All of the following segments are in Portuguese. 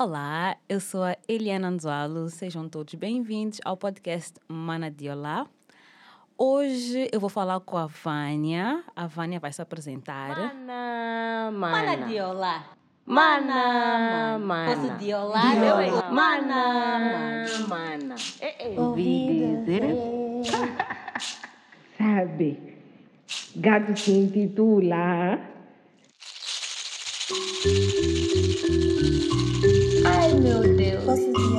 Olá, eu sou a Eliana Anzualo. Sejam todos bem-vindos ao podcast Mana de Olá. Hoje eu vou falar com a Vânia. A Vânia vai se apresentar. Mana, mana. Mana de olá. Mana, mana. Posso de olá? Mana, mana, mana. É, é. Ouvi dizer. Sabe, gato se intitula.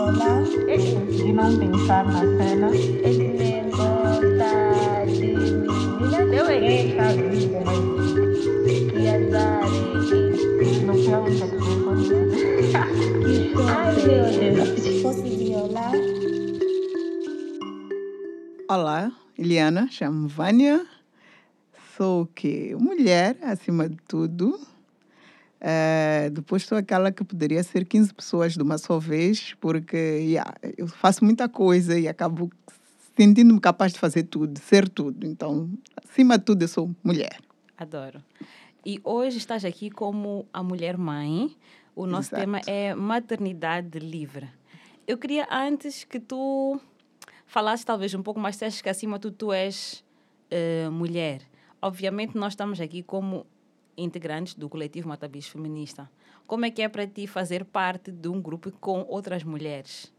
Violar? de não pensar na cena. Ele me gosta de menina. Eu errei. Essa vida, mas Que azar. No final do dia, Ai, meu Deus. posso violar? Olá, Eliana, chamo Vânia. Sou o quê? Mulher, acima de tudo. Eh, depois sou aquela que poderia ser 15 pessoas de uma só vez, porque yeah, eu faço muita coisa e acabo sentindo-me capaz de fazer tudo, ser tudo. Então, acima de tudo, eu sou mulher. Adoro. E hoje estás aqui como a mulher mãe. O nosso Exato. tema é maternidade livre. Eu queria antes que tu falasses talvez um pouco mais, disseste que acima de tudo tu és eh, mulher. Obviamente nós estamos aqui como integrantes do coletivo Matabicho Feminista. Como é que é para ti fazer parte de um grupo com outras mulheres?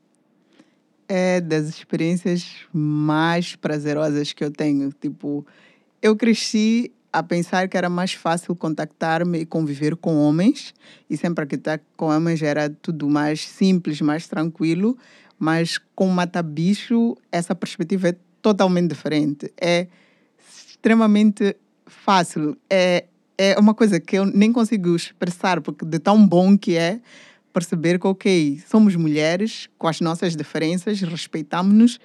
é das experiências mais prazerosas que eu tenho. Tipo, eu cresci a pensar que era mais fácil contactar-me e conviver com homens, e sempre que estar com homens era tudo mais simples, mais tranquilo, mas com mata-bicho essa perspectiva é totalmente diferente. É extremamente fácil. É, é uma coisa que eu nem consigo expressar, porque de tão bom que é perceber que, ok, somos mulheres com as nossas diferenças, respeitamos-nos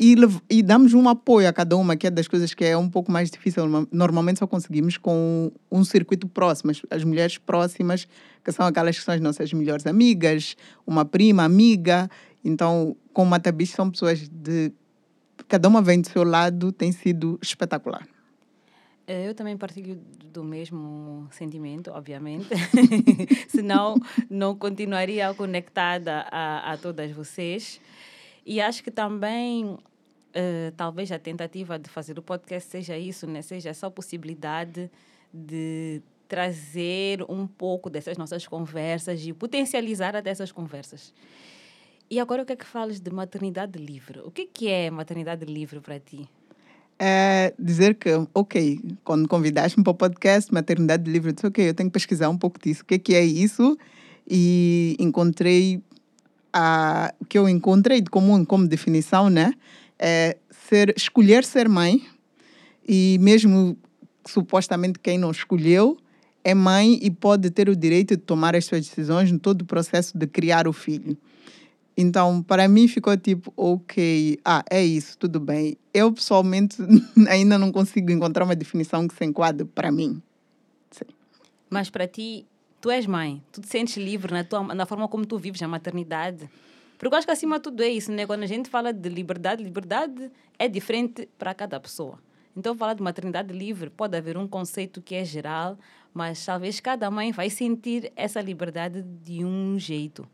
e, e damos um apoio a cada uma, que é das coisas que é um pouco mais difícil. Norma- Normalmente só conseguimos com um circuito próximo, as, as mulheres próximas, que são aquelas que são as nossas melhores amigas, uma prima, amiga. Então, com o Matabicho são pessoas de. Cada uma vem do seu lado, tem sido espetacular. Eh, Eu também partilho do mesmo sentimento, obviamente. Senão, não continuaria conectada a, a todas vocês. E acho que também, eh, talvez a tentativa de fazer o podcast seja isso, né? seja essa possibilidade de trazer um pouco dessas nossas conversas e potencializar até essas conversas. E agora eu quero que fales de maternidade livre. O que, que é maternidade livre para ti? É dizer que, ok, quando convidaste-me para o podcast Maternidade Livre, eu disse, ok, eu tenho que pesquisar um pouco disso. O que é, que é isso? E encontrei, a, o que eu encontrei de comum como definição, né? É ser, escolher ser mãe e mesmo supostamente quem não escolheu é mãe e pode ter o direito de tomar as suas decisões no todo o processo de criar o filho. Então, para mim ficou tipo, ok, ah, é isso, tudo bem. Eu, pessoalmente, ainda não consigo encontrar uma definição que se enquadre para mim. Mas para ti, tu és mãe, tu te sentes livre na, tua, na forma como tu vives a maternidade. Porque eu acho que acima de tudo é isso, né? Quando a gente fala de liberdade, liberdade é diferente para cada pessoa. Então, falar de maternidade livre, pode haver um conceito que é geral, mas talvez cada mãe vai sentir essa liberdade de um jeito.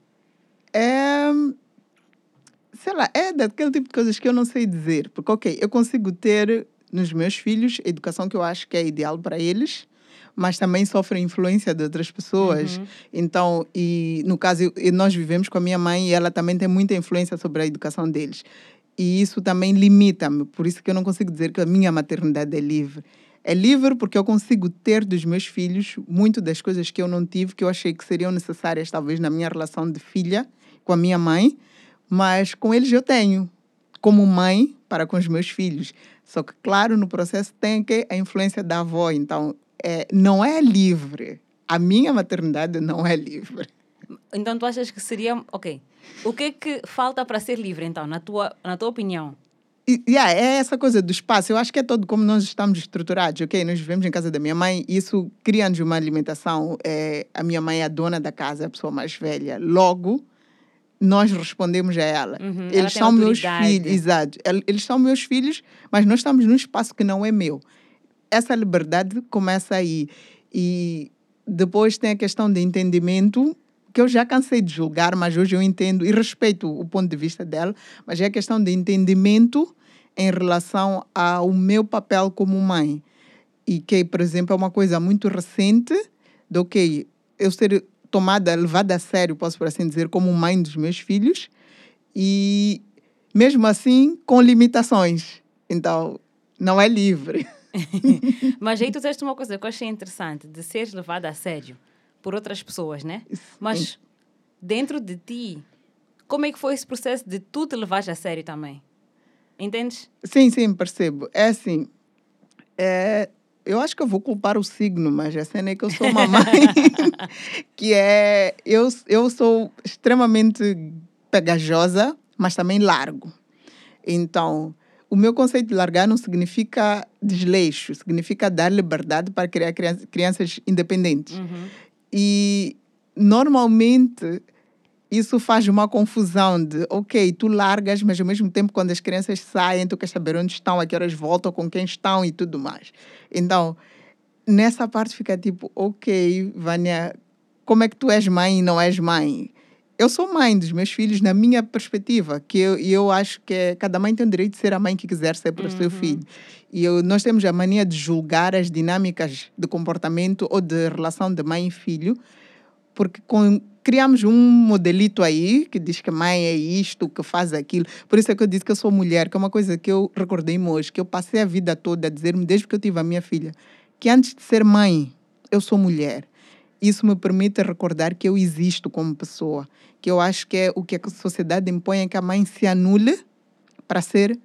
É, sei lá, é daquele tipo de coisas que eu não sei dizer. Porque, ok, eu consigo ter nos meus filhos a educação que eu acho que é ideal para eles, mas também sofre influência de outras pessoas. Então, e no caso, nós vivemos com a minha mãe e ela também tem muita influência sobre a educação deles. E isso também limita-me. Por isso que eu não consigo dizer que a minha maternidade é livre. É livre porque eu consigo ter dos meus filhos muito das coisas que eu não tive, que eu achei que seriam necessárias, talvez, na minha relação de filha com a minha mãe, mas com eles eu tenho, como mãe para com os meus filhos. Só que, claro, no processo tem que a influência da avó. Então, é, não é livre. A minha maternidade não é livre. Então, tu achas que seria. Ok. O que é que falta para ser livre, então, na tua, na tua opinião? E, yeah, é essa coisa do espaço. Eu acho que é todo como nós estamos estruturados, ok? Nós vivemos em casa da minha mãe, isso cria-nos uma alimentação. É, a minha mãe é a dona da casa, é a pessoa mais velha. Logo, nós respondemos a ela. Uhum, ela Eles tem são meus filhos, exato. El- Eles são meus filhos, mas nós estamos num espaço que não é meu. Essa liberdade começa aí. E depois tem a questão de entendimento que eu já cansei de julgar, mas hoje eu entendo e respeito o ponto de vista dela, mas é questão de entendimento em relação ao meu papel como mãe. E que, por exemplo, é uma coisa muito recente de, ok, eu ser tomada, levada a sério, posso por assim dizer, como mãe dos meus filhos, e mesmo assim com limitações. Então, não é livre. Mas aí tu disseste uma coisa que eu achei interessante, de seres levada a sério por outras pessoas, né? Mas dentro de ti, como é que foi esse processo de tu te levares a sério também? Entendes? Sim, sim, percebo. É assim, é, eu acho que eu vou culpar o signo, mas a cena é que eu sou uma mãe que é... Eu, eu sou extremamente pegajosa, mas também largo. Então, o meu conceito de largar não significa desleixo, significa dar liberdade para criar crianças, crianças independentes. E normalmente isso faz uma confusão de, ok, tu largas, mas ao mesmo tempo quando as crianças saem, tu queres saber onde estão, a que horas voltam, com quem estão e tudo mais. Então, nessa parte fica tipo, ok, Vânia, como é que tu és mãe e não és mãe? Eu sou mãe dos meus filhos na minha perspectiva, que eu, eu acho que é, cada mãe tem o direito de ser a mãe que quiser ser para o seu filho. E eu, nós temos a mania de julgar as dinâmicas de comportamento ou de relação de mãe e filho, porque com, criamos um modelito aí que diz que mãe é isto, que faz aquilo. Por isso é que eu disse que eu sou mulher, que é uma coisa que eu recordei hoje, que eu passei a vida toda a dizer-me, desde que eu tive a minha filha, que antes de ser mãe, eu sou mulher. Isso me permite recordar que eu existo como pessoa, que eu acho que é o que a sociedade impõe é que a mãe se anule para ser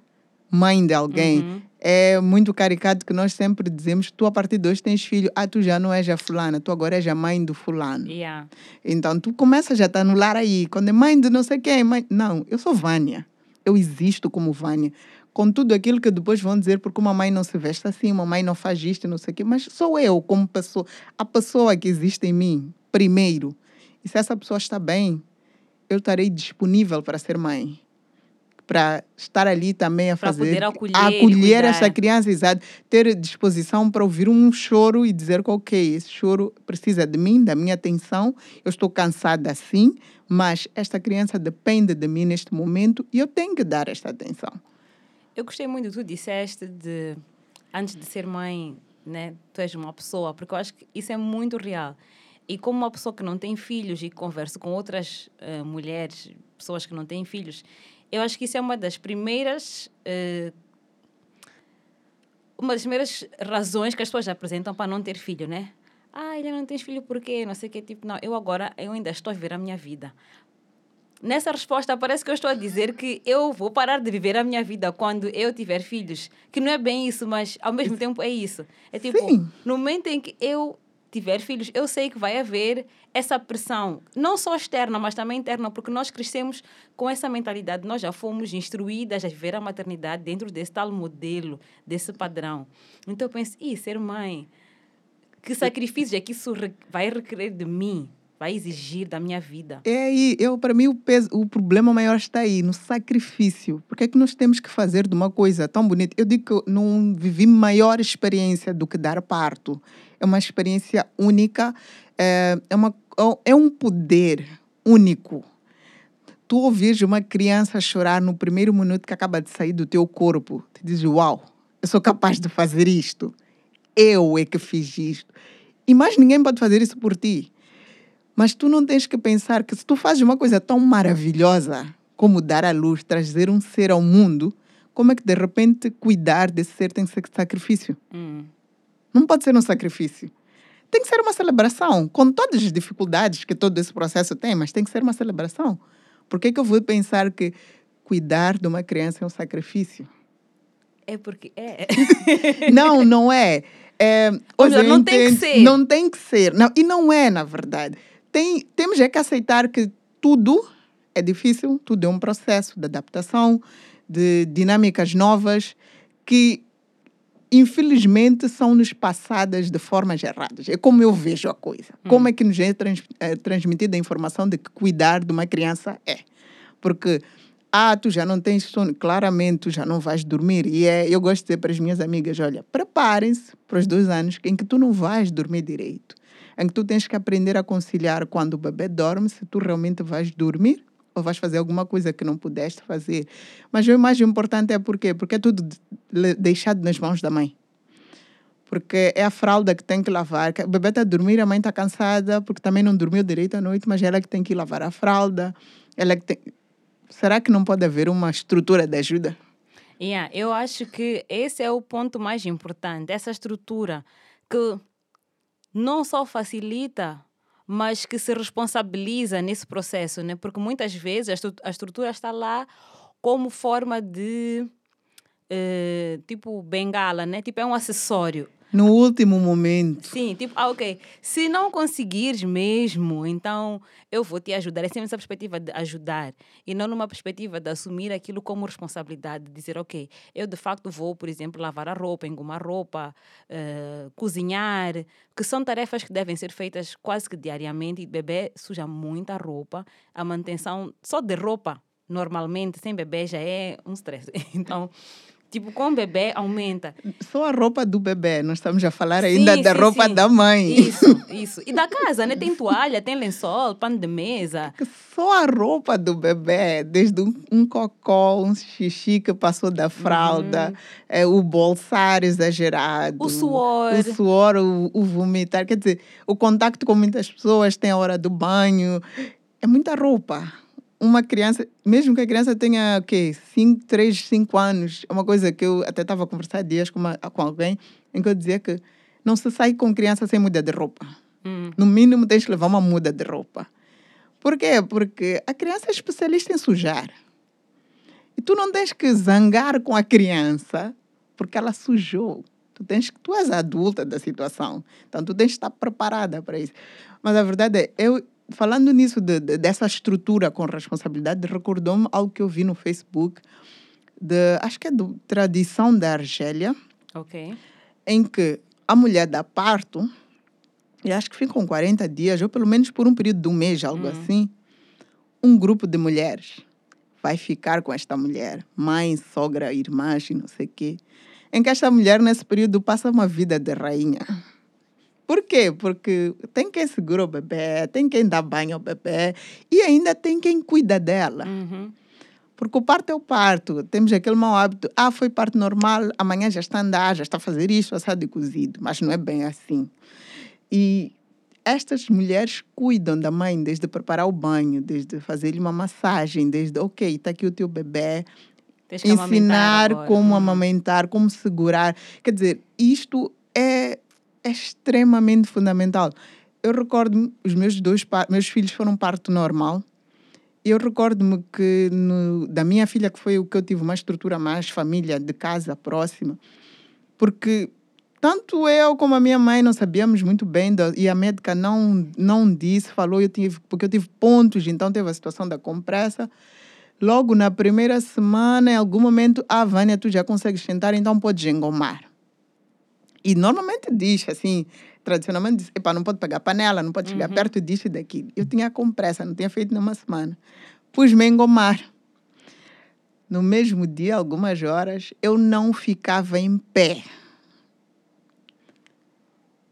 mãe de alguém. É muito caricato que nós sempre dizemos, tu a partir de hoje tens filho, ah, tu já não és a fulana, tu agora és a mãe do fulano. Yeah. Então, tu começa já a te anular aí. Quando é mãe de não sei quem, mãe... Não, eu sou Vânia. Eu existo como Vânia. Com tudo aquilo que depois vão dizer, porque uma mãe não se veste assim, uma mãe não faz isto, não sei o quê. Mas sou eu, como pessoa. A pessoa que existe em mim, primeiro. E se essa pessoa está bem, eu estarei disponível para ser mãe. Para estar ali também a fazer... poder acolher a acolher essa criança, exato. Ter disposição para ouvir um choro e dizer que, ok, esse choro precisa de mim, da minha atenção, eu estou cansada assim, mas esta criança depende de mim neste momento e eu tenho que dar esta atenção. Eu gostei muito do que tu disseste de antes de ser mãe, né, tu és uma pessoa, porque eu acho que isso é muito real. E como uma pessoa que não tem filhos e converso com outras eh, mulheres, pessoas que não têm filhos, eu acho que isso é uma das primeiras eh, uma das primeiras razões que as pessoas apresentam para não ter filho, né? Ah, ainda não tens filho por quê? Não sei o que, tipo, não, eu agora, eu ainda estou a viver a minha vida. Nessa resposta, parece que eu estou a dizer que eu vou parar de viver a minha vida quando eu tiver filhos. Que não é bem isso, mas ao mesmo tempo é isso. É tipo, Sim. no momento em que eu tiver filhos, eu sei que vai haver essa pressão, não só externa, mas também interna, porque nós crescemos com essa mentalidade. Nós já fomos instruídas a viver a maternidade dentro desse tal modelo, desse padrão. Então eu penso, e ser mãe, que sacrifícios é que isso vai requerer de mim? Vai exigir da minha vida? É aí, eu, para mim, o, peso, o problema maior está aí, no sacrifício. Porque é que nós temos que fazer de uma coisa tão bonita? Eu digo que eu não vivi maior experiência do que dar parto. É uma experiência única, é, é, uma, é um poder único. Tu ouvires uma criança chorar no primeiro minuto que acaba de sair do teu corpo, te dizes, uau, eu sou capaz de fazer isto. Eu é que fiz isto. E mais ninguém pode fazer isso por ti. Mas tu não tens que pensar que se tu fazes uma coisa tão maravilhosa como dar à luz, trazer um ser ao mundo, como é que de repente cuidar desse ser tem que ser sacrifício? Hum. Não pode ser um sacrifício. Tem que ser uma celebração, com todas as dificuldades que todo esse processo tem, mas tem que ser uma celebração. Por que, que eu vou pensar que cuidar de uma criança é um sacrifício? É porque é. Não, não é. é olha, seja, não tem que entendo- ser. Não tem que ser. Não, e não é, na verdade. Tem, temos é que aceitar que tudo é difícil, tudo é um processo de adaptação, de dinâmicas novas, que infelizmente são-nos passadas de formas erradas. É como eu vejo a coisa. Como é que nos é trans, é transmitida a informação de que cuidar de uma criança é. Porque, ah, tu já não tens sono, claramente tu já não vais dormir. E é, eu gosto de dizer para as minhas amigas, olha, preparem-se para os dois anos em que tu não vais dormir direito. em que tu tens que aprender a conciliar quando o bebê dorme, se tu realmente vais dormir ou vais fazer alguma coisa que não pudeste fazer. Mas o mais importante é por quê? Porque é tudo deixado nas mãos da mãe. Porque é a fralda que tem que lavar. O bebê está a dormir, a mãe está cansada, porque também não dormiu direito à noite, mas ela que tem que lavar a fralda. Ela que tem... Será que não pode haver uma estrutura de ajuda? Yeah, eu acho que esse é o ponto mais importante, essa estrutura que não só facilita, mas que se responsabiliza nesse processo, né? Porque muitas vezes a estru- a estrutura está lá como forma de eh, tipo bengala, né? Tipo é um acessório. No último momento. Sim, tipo, ah, ok. Se não conseguires mesmo, então eu vou te ajudar. É sempre essa perspectiva de ajudar e não numa perspectiva de assumir aquilo como responsabilidade, de dizer, ok, eu de facto vou, por exemplo, lavar a roupa, engomar roupa, eh, cozinhar, que são tarefas que devem ser feitas quase que diariamente e bebê suja muita roupa. A manutenção só de roupa, normalmente, sem bebê já é um stress. Então, tipo, com bebê aumenta. Só a roupa do bebê, nós estamos a falar ainda Sim, da roupa sim. da mãe. Isso, isso. E da casa, né? Tem toalha, tem lençol, pano de mesa. Só a roupa do bebê, desde um, um cocó, um xixi que passou da fralda, é, o bolsar exagerado. Uhum. O suor. O suor, o, o vomitar. Quer dizer, o contato com muitas pessoas, tem a hora do banho. É muita roupa. Uma criança, mesmo que a criança tenha, o quê? Cinco, três, cinco anos. É uma coisa que eu até estava a conversar dias com, uma, com alguém, em que eu dizia que não se sai com criança sem muda de roupa. Hum. No mínimo, tens que levar uma muda de roupa. Por quê? Porque a criança é especialista em sujar. E tu não tens que zangar com a criança porque ela sujou. Tu, tens, que- tu és adulta da situação. Então, tu tens que estar preparada para isso. Mas a verdade é, eu, falando nisso, de, de- dessa estrutura com responsabilidade, recordou-me algo que eu vi no Facebook, de, acho que é do Tradição da Argélia, Ok. em que a mulher dá parto, e acho que ficam 40 dias, ou pelo menos por um período de um mês, algo assim, um grupo de mulheres vai ficar com esta mulher, mãe, sogra, irmãs e não sei o quê, em que esta mulher, nesse período, passa uma vida de rainha. Por quê? Porque tem quem segura o bebê, tem quem dá banho ao bebê e ainda tem quem cuida dela. Uhum. Porque o parto é o parto. Temos aquele mau hábito. Ah, foi parto normal, amanhã já está a andar, já está a fazer isto, assado e cozido. Mas não é bem assim. E estas mulheres cuidam da mãe, desde preparar o banho, desde fazer-lhe uma massagem, desde, ok, está aqui o teu bebê, ensinar como Hum. amamentar, como segurar. Quer dizer, isto é, é extremamente fundamental. Eu recordo-me, os meus dois meus filhos foram parto normal. Eu recordo-me que no, da minha filha, que foi o que eu tive uma estrutura mais família, de casa próxima, porque tanto eu como a minha mãe não sabíamos muito bem, da- e a médica não, não disse, falou, eu tive, porque eu tive pontos, então teve a situação da compressa. Logo na primeira semana, em algum momento, ah, Vânia, tu já consegues sentar, então podes engomar. E normalmente diz assim, tradicionalmente diz, Epa, não pode pegar panela, não pode chegar perto disso e daquilo. Eu tinha compressa, não tinha feito numa semana. Pus-me a engomar. No mesmo dia, algumas horas, eu não ficava em pé.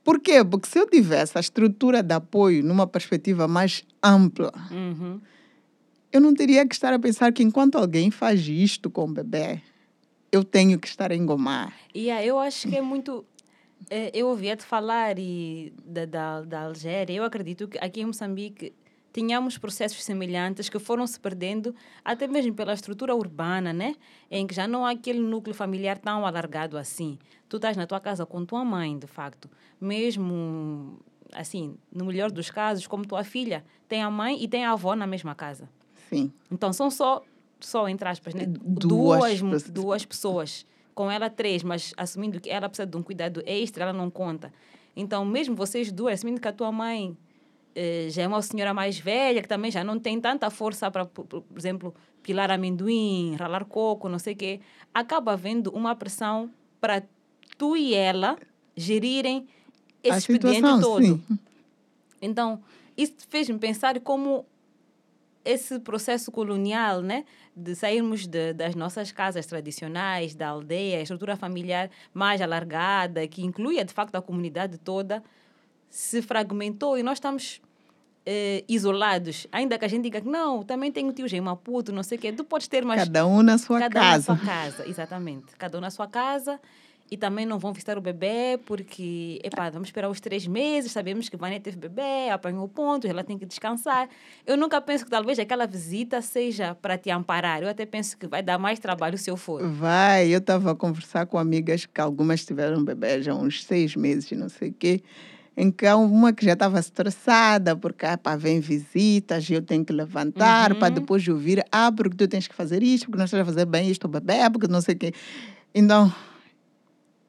Por quê? Porque se eu tivesse a estrutura de apoio numa perspectiva mais ampla, Uhum. eu não teria que estar a pensar que enquanto alguém faz isto com o bebê, eu tenho que estar a engomar. E yeah, eu acho que é muito. Eh, Eu ouvia-te falar e da, da, da Algéria. Eu acredito que aqui em Moçambique tínhamos processos semelhantes que foram se perdendo, até mesmo pela estrutura urbana, né? Em que já não há aquele núcleo familiar tão alargado assim. Tu estás na tua casa com tua mãe, de facto. Mesmo, assim, no melhor dos casos, como tua filha, tem a mãe e tem a avó na mesma casa. Sim. Então são só, só entre aspas, né? Duas duas, duas pessoas. Com ela, três, mas assumindo que ela precisa de um cuidado extra, ela não conta. Então, mesmo vocês duas, assumindo que a tua mãe eh, já é uma senhora mais velha, que também já não tem tanta força para, por, por exemplo, pilar amendoim, ralar coco, não sei o quê, acaba havendo uma pressão para tu e ela gerirem esse a expediente situação, todo. sim. Então, isso fez-me pensar como esse processo colonial, né, de sairmos de, das nossas casas tradicionais, da aldeia, estrutura familiar mais alargada, que incluía de facto a comunidade toda, se fragmentou e nós estamos eh, isolados. Ainda que a gente diga que não, também tenho tios em Maputo, não sei o quê. Tu podes ter mais Cada um na sua Cada casa. um na sua casa, exatamente. Cada um na sua casa. E também não vão visitar o bebê porque, epá, vamos esperar os três meses, sabemos que Vânia teve bebê, apanhou pontos, ela tem que descansar. Eu nunca penso que talvez aquela visita seja para te amparar. Eu até penso que vai dar mais trabalho se eu for. Vai, eu estava a conversar com amigas que algumas tiveram bebê já há uns seis meses, não sei o quê. Em que há uma que já estava estressada, porque ah, pá, vem visitas e eu tenho que levantar para depois ouvir, ah, porque tu tens que fazer isto, porque não estás a fazer bem isto ao bebê, porque não sei o quê. Então,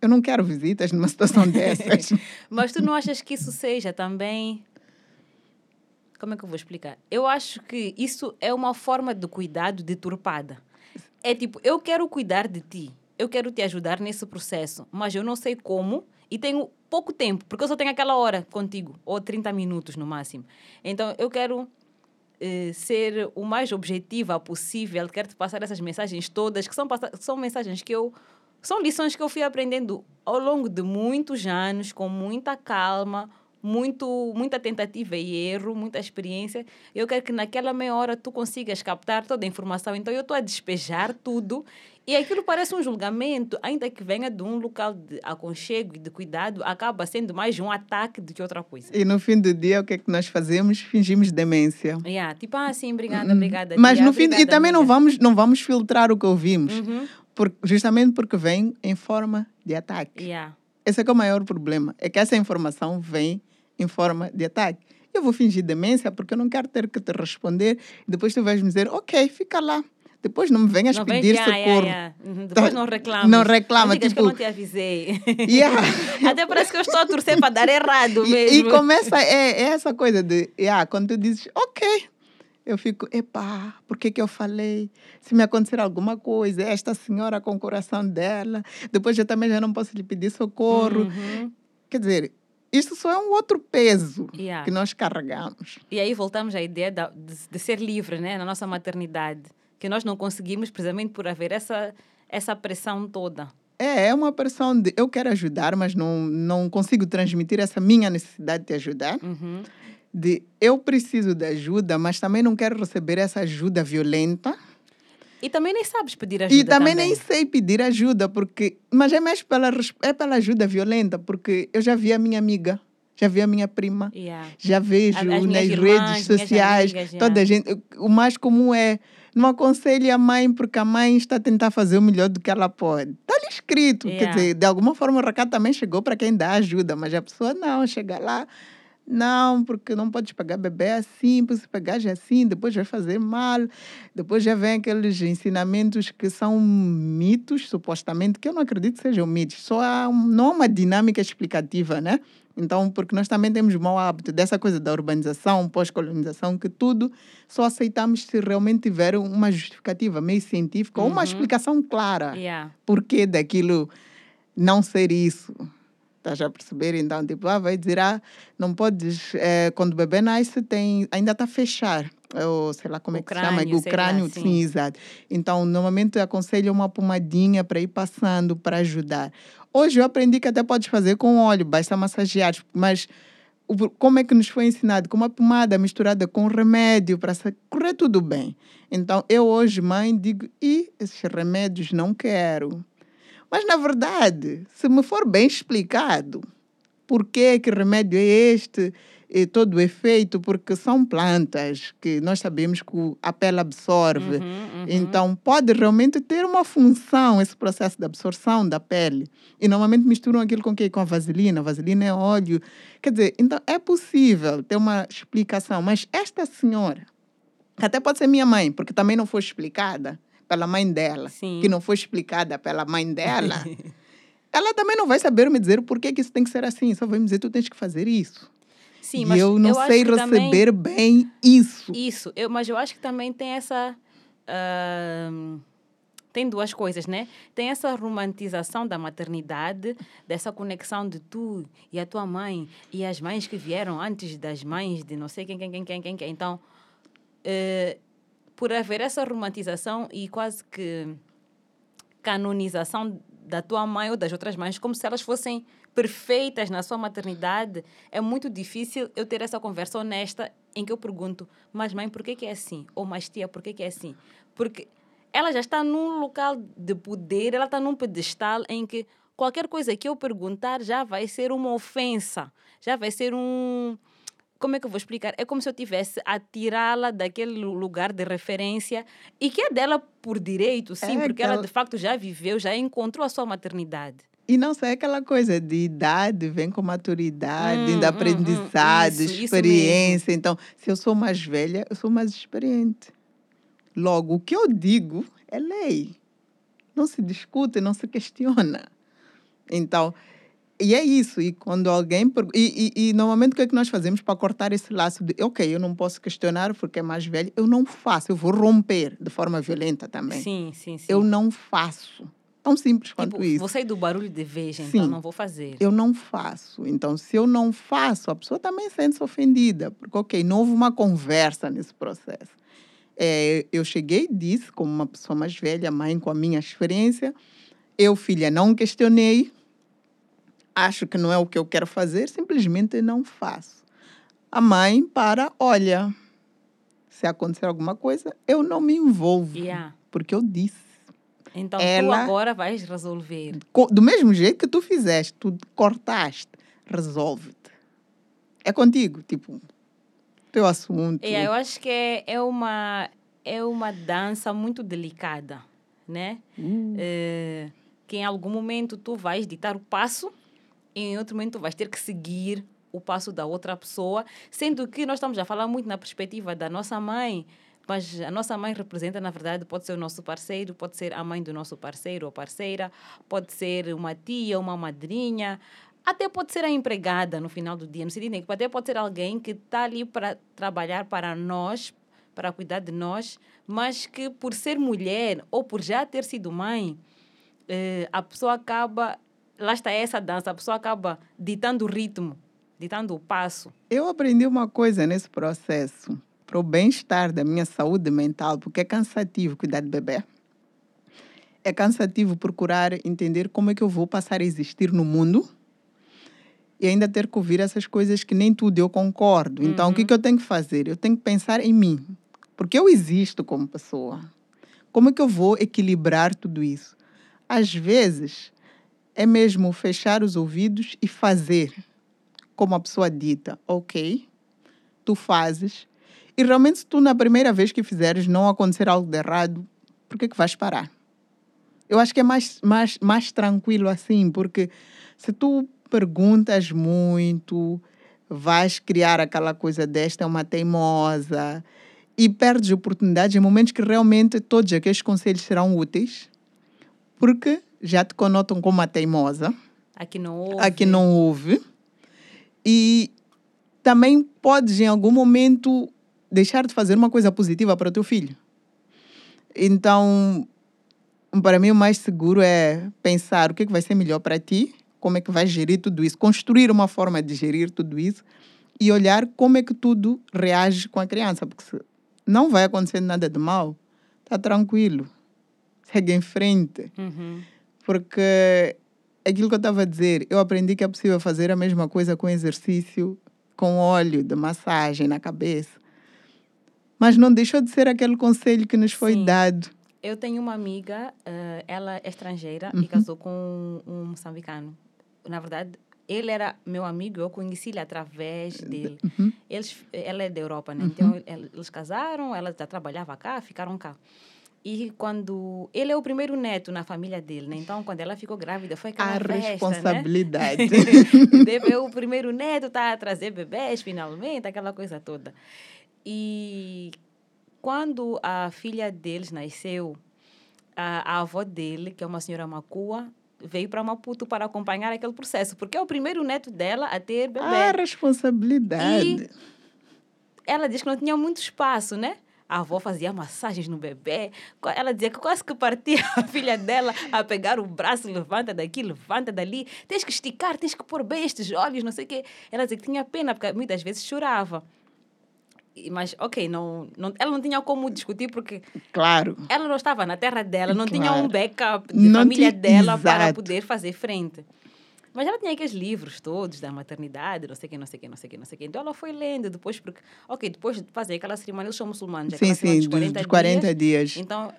eu não quero visitas numa situação dessas. Mas tu não achas que isso seja também. Como é que eu vou explicar? Eu acho que isso é uma forma de cuidado deturpada. É tipo, eu quero cuidar de ti, eu quero te ajudar nesse processo, mas eu não sei como e tenho pouco tempo, porque eu só tenho aquela hora contigo, ou 30 minutos no máximo. Então eu quero eh, ser o mais objetiva possível, quero te passar essas mensagens todas, que são, são mensagens que eu. São lições que eu fui aprendendo ao longo de muitos anos, com muita calma, muito, muita tentativa e erro, muita experiência. Eu quero que naquela meia hora tu consigas captar toda a informação. Então eu estou a despejar tudo e aquilo parece um julgamento, ainda que venha de um local de aconchego e de cuidado, acaba sendo mais um ataque do que outra coisa. e no fim do dia, o que é que nós fazemos? Fingimos demência. Yeah, tipo, ah, sim, obrigada, obrigada. Mas tia, no fim, e obrigada, também não vamos, não vamos filtrar o que ouvimos, Uhum. Por, justamente porque vem em forma de ataque. Yeah. Esse é que é o maior problema, é que essa informação vem em forma de ataque. Eu vou fingir demência porque eu não quero ter que te responder e depois tu vais me dizer, ok, fica lá. Depois não me venhas Não vem pedir já, yeah, socorro. yeah. Depois não reclama. Não reclama, digas que tipo- eu não te avisei. Yeah. Até parece que eu estou a torcer para dar errado E, mesmo. e começa, é, é essa coisa de, yeah, quando tu dizes, ok, eu fico, epá, por que, que eu falei? Se me acontecer alguma coisa, esta senhora com o coração dela, depois eu também já não posso lhe pedir socorro. Uhum. Quer dizer, isso só é um outro peso Yeah. que nós carregamos. E aí voltamos à ideia de, de ser livre né, na nossa maternidade. Que nós não conseguimos precisamente por haver essa, essa pressão toda. É, é uma pressão de eu quero ajudar, mas não, não consigo transmitir essa minha necessidade de ajudar. Uhum. De eu preciso de ajuda, mas também não quero receber essa ajuda violenta. E também nem sabes pedir ajuda. E também, nem sei pedir ajuda, porque. Mas é mais pela, é pela ajuda violenta, porque eu já vi a minha amiga, já vi a minha prima, Yeah. já vejo As- as nas irmãs, redes sociais, amigas, toda a gente. O mais comum é não aconselhe a mãe porque a mãe está a tentar fazer o melhor do que ela pode. Está ali escrito. Quer Yeah. dizer, de alguma forma o recado também chegou para quem dá ajuda, mas a pessoa não, chega lá. Não, porque não podes pegar bebê assim, porque se pegar já assim, depois vai fazer mal. Depois já vem aqueles ensinamentos que são mitos, supostamente, que eu não acredito que sejam mitos. Só há não há uma dinâmica explicativa, né? Então, porque nós também temos mau hábito dessa coisa da urbanização, pós-colonização, que tudo só aceitamos se realmente tiver uma justificativa meio científica ou uma explicação clara Yeah. porquê daquilo não ser isso. Estás a perceber? Então, tipo, ah, vai dizer, ah, não podes, eh, quando o bebê nasce, tem, ainda está a fechar. Ou sei lá como O é que se chama, crânio, o sei lá, crânio, sim. sim, exato. Então, normalmente eu aconselho uma pomadinha para ir passando, para ajudar. Hoje eu aprendi que até podes fazer com óleo, basta massagear, mas o- como é que nos foi ensinado? Com uma pomada misturada com remédio para correr tudo bem. Então, eu hoje, mãe, digo, e esses remédios não quero. Mas, na verdade, se me for bem explicado por que, que remédio é este, e todo o efeito, porque são plantas que nós sabemos que o- a pele absorve. Uhum, uhum. Então, pode realmente ter uma função esse processo de absorção da pele. E normalmente misturam aquilo com quê? Com a vaselina. A vaselina é óleo. Quer dizer, então é possível ter uma explicação. Mas esta senhora, que até pode ser minha mãe, porque também não foi explicada pela mãe dela, Sim. que não foi explicada pela mãe dela, ela também não vai saber me dizer por que, que isso tem que ser assim. Só vai me dizer, tu tens que fazer isso. Sim, e mas eu não acho sei que também- receber bem isso. Isso, eu, mas eu acho que também tem essa. ahm, tem duas coisas, né? Tem essa romantização da maternidade, dessa conexão de tu e a tua mãe e as mães que vieram antes das mães de não sei quem, quem, quem, quem, quem. quem. Então, eh, por haver essa romantização e quase que canonização da tua mãe ou das outras mães como se elas fossem perfeitas na sua maternidade, é muito difícil eu ter essa conversa honesta em que eu pergunto, mas mãe, por que, que é assim? Ou mas tia, por que, que é assim? Porque ela já está num local de poder, ela está num pedestal em que qualquer coisa que eu perguntar já vai ser uma ofensa, já vai ser um. Como é que eu vou explicar? É como se eu tivesse a tirá-la daquele lu- lugar de referência e que é dela por direito, sim, É porque ela aquela- de facto já viveu, já encontrou a sua maternidade. E não só é aquela coisa de idade, vem com maturidade, Hum, de hum, hum, aprendizado, isso, isso experiência. Então, se eu sou mais velha, eu sou mais experiente. Logo, o que eu digo é lei. Não se discute, não se questiona. Então, e é isso. E quando alguém. E, e, e normalmente o que é que nós fazemos para cortar esse laço de, ok, eu não posso questionar porque é mais velho, eu não faço, eu vou romper de forma violenta também. Sim, sim, sim. Eu não faço. Tão simples quanto tipo, isso. vou sair do barulho de vez, então não vou fazer. Eu não faço. Então, se eu não faço, a pessoa também sente-se ofendida. Porque, ok, não houve uma conversa nesse processo. É, eu cheguei e disse, como uma pessoa mais velha, mãe com a minha experiência, eu, filha, não questionei, acho que não é o que eu quero fazer, simplesmente não faço. A mãe para, olha, se acontecer alguma coisa, eu não me envolvo, Yeah. porque eu disse. Então tu Ela- agora vais resolver. Do mesmo jeito que tu fizeste, tu cortaste, resolve-te. É contigo, tipo, teu assunto. É, eu acho que é, é, uma, é uma dança muito delicada, né? Hum. É, que em algum momento tu vais ditar o passo em outro momento vais ter que seguir o passo da outra pessoa, sendo que nós estamos a falar muito na perspectiva da nossa mãe, mas a nossa mãe representa, na verdade, pode ser o nosso parceiro, pode ser a mãe do nosso parceiro ou parceira, pode ser uma tia, uma madrinha, até pode ser a empregada no final do dia, no que até pode ser alguém que está ali para trabalhar para nós, para cuidar de nós, mas que por ser mulher ou por já ter sido mãe, eh, a pessoa acaba, lá está essa dança, a pessoa acaba ditando o ritmo, ditando o passo. Eu aprendi uma coisa nesse processo, para o bem-estar da minha saúde mental, porque é cansativo cuidar de bebê. É cansativo procurar entender como é que eu vou passar a existir no mundo e ainda ter que ouvir essas coisas que nem tudo eu concordo. Então, o que, que eu tenho que fazer? Eu tenho que pensar em mim, porque eu existo como pessoa. Como é que eu vou equilibrar tudo isso? Às vezes, é mesmo fechar os ouvidos e fazer como a pessoa dita, ok, tu fazes, e realmente se tu na primeira vez que fizeres não acontecer algo de errado, por que que vais parar? Eu acho que é mais, mais, mais tranquilo assim, porque se tu perguntas muito, vais criar aquela coisa desta é uma teimosa e perdes oportunidades em momentos que realmente todos aqueles conselhos serão úteis, porque já te conotam como uma teimosa, Aqui não houve. aqui não houve. E também podes, em algum momento, deixar de fazer uma coisa positiva para o teu filho. Então, para mim, o mais seguro é pensar o que, é que vai ser melhor para ti, como é que vais gerir tudo isso, construir uma forma de gerir tudo isso e olhar como é que tudo reage com a criança, porque se não vai acontecer nada de mal, está tranquilo, segue em frente. Uhum. Porque aquilo que eu estava a dizer, eu aprendi que é possível fazer a mesma coisa com exercício, com óleo de massagem na cabeça. Mas não deixou de ser aquele conselho que nos foi Sim. dado. Eu tenho uma amiga, eh, ela é estrangeira Uhum. e casou com um moçambicano. Na verdade, ele era meu amigo, eu conheci ele através dele. Uhum. Eles, ela é da Europa, né? Então, el- eles casaram, ela já trabalhava cá, ficaram cá. E quando... Ele é o primeiro neto na família dele, né? Então, quando ela ficou grávida, foi aquela A festa, né? responsabilidade. Deve o primeiro neto tá a trazer bebês finalmente, aquela coisa toda. E quando a filha deles nasceu, a, a avó dele, que é uma senhora Macua, veio para Maputo para acompanhar aquele processo, porque é o primeiro neto dela a ter bebê. a responsabilidade. Ela diz que não tinha muito espaço, né? A avó fazia massagens no bebê. Ela dizia que quase que partia a filha dela a pegar o braço, levanta daqui, levanta dali. Tens que esticar, tens que pôr bem estes olhos, não sei o quê. Ela dizia que tinha pena, porque muitas vezes chorava. Mas, ok, não, não, ela não tinha como discutir porque Claro. ela não estava na terra dela, não tinha Claro. um backup de Não família tinha- dela para exato. poder fazer frente. Mas ela tinha aqueles livros todos da maternidade, não sei o que, não sei o que, não sei o que, não sei o que. Então ela foi lendo depois, porque, ok, depois de fazer aquela cerimônia, eles são muçulmanos, Sim, aquela cerimônia sim, dos dos, dos 40 dias. Então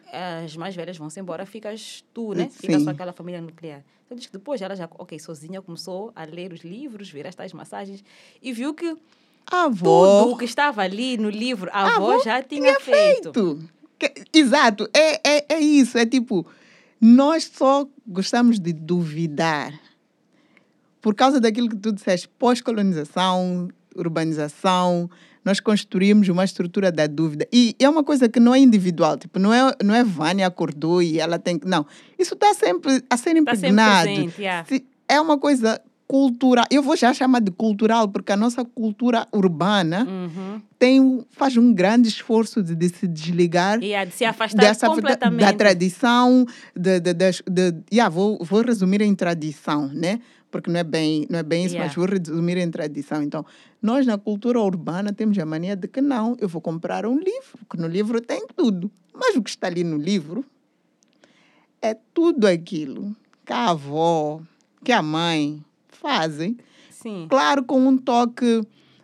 as mais velhas vão-se embora, ficas tu, né? Fica Sim. só aquela família nuclear. Então diz que depois ela já, ok, sozinha começou a ler os livros, ver estas massagens e viu que A tudo avó o que estava ali no livro, a, A avó, avó já tinha, feito. feito. Que- Exato, é, é, é isso. É tipo, nós só gostamos de duvidar por causa daquilo que tu disseste, pós-colonização, urbanização, nós construímos uma estrutura da dúvida. E é uma coisa que não é individual, tipo, não é, não é Vânia acordou e ela tem que. Não. Isso está sempre a ser sempre impregnado. presente, yeah. É uma coisa cultural. Eu vou já chamar de cultural, porque a nossa cultura urbana Uhum. tem, faz um grande esforço de, de se desligar E a de se afastar dessa, da, completamente. da tradição, de, de, das- de, yeah, vou, vou resumir em tradição, né? Porque não é bem, não é bem isso, Yeah. mas vou resumir em tradição. Então, nós na cultura urbana temos a mania de que não, eu vou comprar um livro, que no livro tem tudo. Mas o que está ali no livro é tudo aquilo que a avó, que a mãe fazem Sim. Claro, com um toque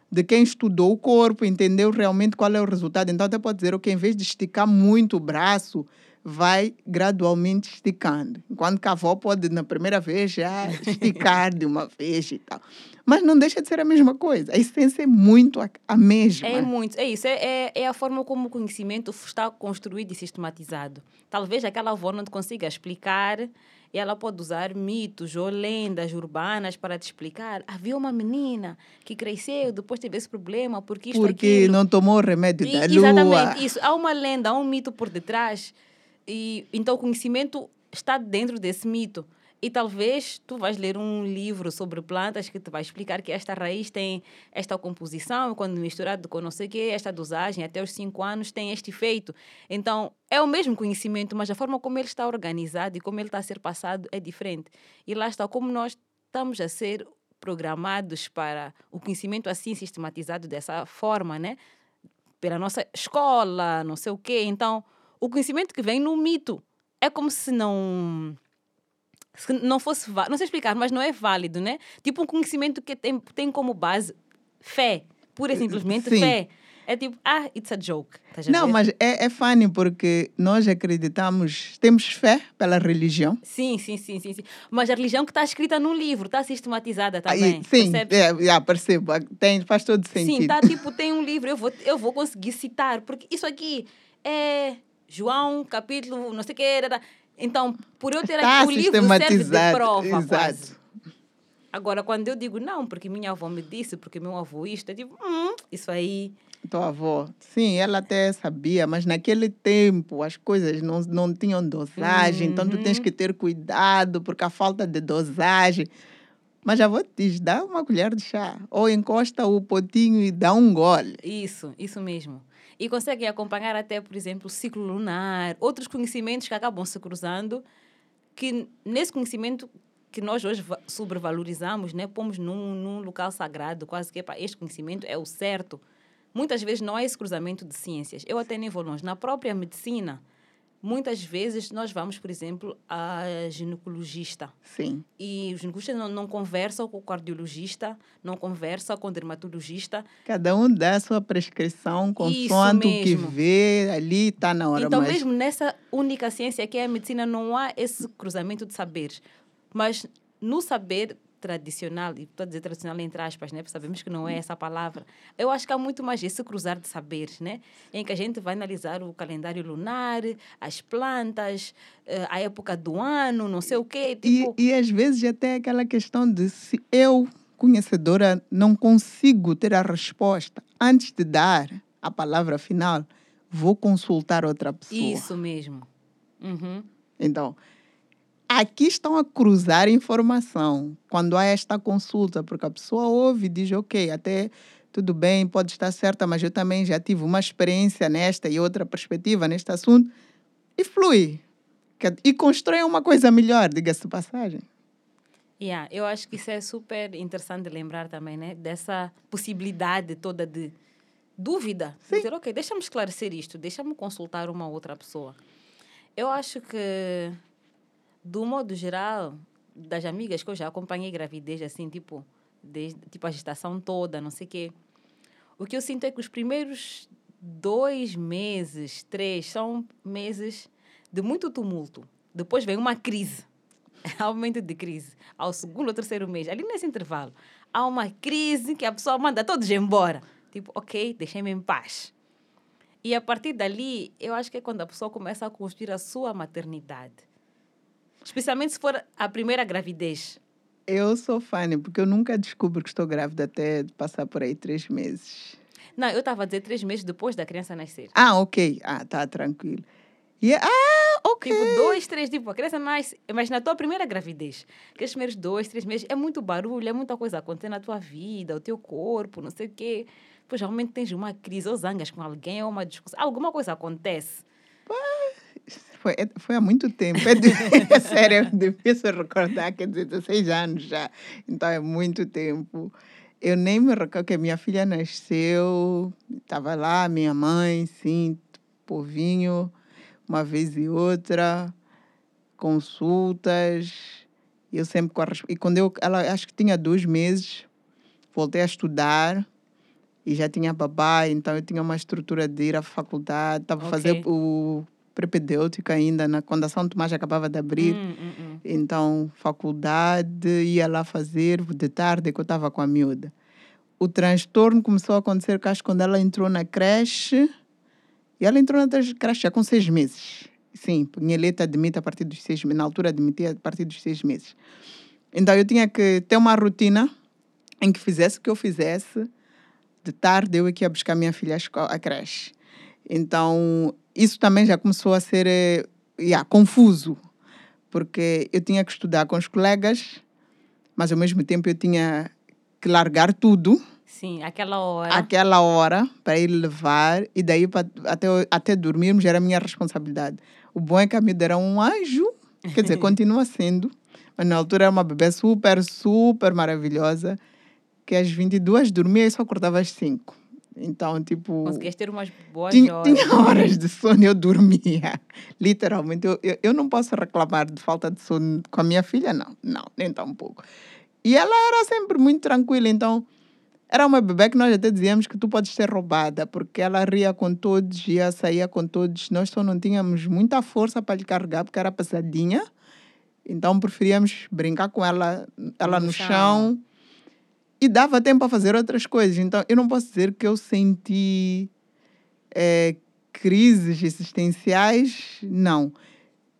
de quem estudou o corpo, entendeu realmente qual é o resultado. Então, até pode dizer, ok, em vez de esticar muito o braço, vai gradualmente esticando. Enquanto que a avó pode, na primeira vez, já esticar de uma vez e tal. Mas não deixa de ser a mesma coisa. A essência é muito a, a mesma. É muito, é isso, é, é, é a forma como o conhecimento está construído e sistematizado. Talvez aquela avó não te consiga explicar e ela pode usar mitos ou lendas urbanas para te explicar. Havia uma menina que cresceu, depois teve esse problema, porque isto, Porque aquilo. não tomou o remédio E- da lua. Exatamente, isso. Há uma lenda, há um mito por detrás. E, então o conhecimento está dentro desse mito. E talvez tu vais ler um livro sobre plantas que te vai explicar que esta raiz tem esta composição, quando misturado com não sei o quê, esta dosagem até os 5 anos tem este efeito. Então, é o mesmo conhecimento, mas a forma como ele está organizado e como ele está a ser passado é diferente. E lá está, como nós estamos a ser programados para o conhecimento assim sistematizado dessa forma, né? Pela nossa escola, não sei o quê. Então, o conhecimento que vem no mito é como se não se não fosse válido. Não sei explicar, mas não é válido, né? Tipo um conhecimento que tem, tem como base fé, pura e simplesmente Sim. fé. É tipo, ah, it's a joke. A Não, ver? mas é, é funny porque nós acreditamos, temos fé pela religião. Sim, sim, sim, sim, sim. Mas a religião que está escrita num livro, está sistematizada Aí, também. sim, percebes? é, já percebo. Tem, faz todo sentido. Sim, tá tipo, tem um livro, eu vou, eu vou conseguir citar, porque isso aqui é João, capítulo, não sei o que. era. Então, por eu ter Está aqui, o livro serve de prova exato. quase. Agora, quando eu digo não, porque minha avó me disse, porque meu avô isto, é tipo, hum, isso aí. Tua avó, sim, ela até sabia, mas naquele tempo as coisas não, não tinham dosagem, então tu tens Uhum. que ter cuidado porque a falta de dosagem. Mas a avó te diz, dá uma colher de chá, ou encosta o potinho e dá um gole. Isso, isso mesmo. E conseguem acompanhar até, por exemplo, o ciclo lunar, outros conhecimentos que acabam se cruzando, que nesse conhecimento que nós hoje va- sobrevalorizamos, né, pomos num, num local sagrado, quase que "Epá, este conhecimento é o certo. Muitas vezes não há esse cruzamento de ciências. Eu até nem vou longe. Na própria medicina, muitas vezes nós vamos, por exemplo, a ginecologista. Sim. E o ginecologista não, não conversa com o cardiologista, não conversa com o dermatologista, Cada um dá a sua prescrição consoante o que vê, ali está na hora. Então, mas mesmo nessa única ciência que é a medicina, não há esse cruzamento de saberes. Mas no saber tradicional, e estou a dizer tradicional entre aspas, né? porque sabemos que não é essa palavra, eu acho que há muito mais esse cruzar de saberes, né? em que a gente vai analisar o calendário lunar, as plantas, eh, a época do ano, não sei o quê. Tipo, E, e às vezes até aquela questão de se eu, conhecedora, não consigo ter a resposta antes de dar a palavra final, vou consultar outra pessoa. isso mesmo. Uhum. Então, aqui estão a cruzar informação quando há esta consulta, porque a pessoa ouve e diz, ok, até tudo bem, pode estar certa, mas eu também já tive uma experiência nesta e outra perspectiva neste assunto, e flui. E constrói uma coisa melhor, diga-se passagem. Yeah, eu acho que isso é super interessante lembrar também, né? Dessa possibilidade toda de, dúvida. Dizer, ok, deixa-me esclarecer isto, deixa-me consultar uma outra pessoa. Eu acho que, do modo geral, das amigas que eu já acompanhei gravidez, assim, tipo, desde tipo, a gestação toda, não sei o quê. O que eu sinto é que os primeiros dois meses, três, são meses de muito tumulto. Depois vem uma crise. Há um momento de crise. Ao segundo ou terceiro mês, ali nesse intervalo, há uma crise que a pessoa manda todos embora. Tipo, ok, deixem-me em paz. E a partir dali, eu acho que é quando a pessoa começa a construir a sua maternidade. Especialmente se for a primeira gravidez. Eu sou fã, né? porque eu nunca descubro que estou grávida até passar por aí três meses. Não, eu estava a dizer três meses depois da criança nascer. Ah, ok. Ah, tá tranquilo. E, ah, ok. Tipo, dois, três, tipo, a criança nasce. Mas na tua primeira gravidez, aqueles primeiros dois, três meses, é muito barulho, é muita coisa acontecendo na tua vida, o teu corpo, não sei o quê. Depois, realmente tens uma crise, ou zangas com alguém, ou uma discussão. Alguma coisa acontece. Foi, é- foi há muito tempo. É, é sério, é difícil recordar, quer dizer, 16 anos já. Então é muito tempo. Eu nem me recordo que a minha filha nasceu, estava lá, minha mãe, sim, povinho, uma vez e outra, consultas. Eu sempre com a res- E quando eu, ela acho que tinha dois meses, voltei a estudar e já tinha babá, então eu tinha uma estrutura de ir à faculdade, estava a fazer Ok. o prepedêutico ainda, na, quando a São Tomás acabava de abrir. Hum, hum, hum. Então, faculdade, ia lá fazer, de tarde que eu estava com a miúda. O transtorno começou a acontecer, que acho, quando ela entrou na creche. E ela entrou na creche já com seis meses. Sim, Pinheleta admite a partir dos seis meses. Na altura, admitia a partir dos seis meses. Então, eu tinha que ter uma rotina em que fizesse o que eu fizesse. De tarde, eu é que ia buscar minha filha à creche. Então, isso também já começou a ser eh, yeah, confuso porque eu tinha que estudar com os colegas, mas ao mesmo tempo eu tinha que largar tudo Sim, aquela hora. aquela hora para ir levar e daí pra, até, até dormirmos era minha responsabilidade. O bom é que a miúda era um anjo, quer dizer, continua sendo, mas na altura era uma bebê super, super maravilhosa, que às 22 dormia e só acordava às 5. Então, tipo... Conseguias ter umas boas Tinha, horas. tinha horas de sono e eu dormia. Literalmente. Eu, eu, eu não posso reclamar de falta de sono com a minha filha, não. Não, nem tão pouco. E ela era sempre muito tranquila. Então, era uma bebê que nós até dizíamos que tu podes ser roubada, porque ela ria com todos, ia saía com todos. Nós só não tínhamos muita força para lhe carregar, porque era passadinha. Então, preferíamos brincar com ela, ela No no, chão. chão. E dava tempo para fazer outras coisas. Então, eu não posso dizer que eu senti eh, crises existenciais, não.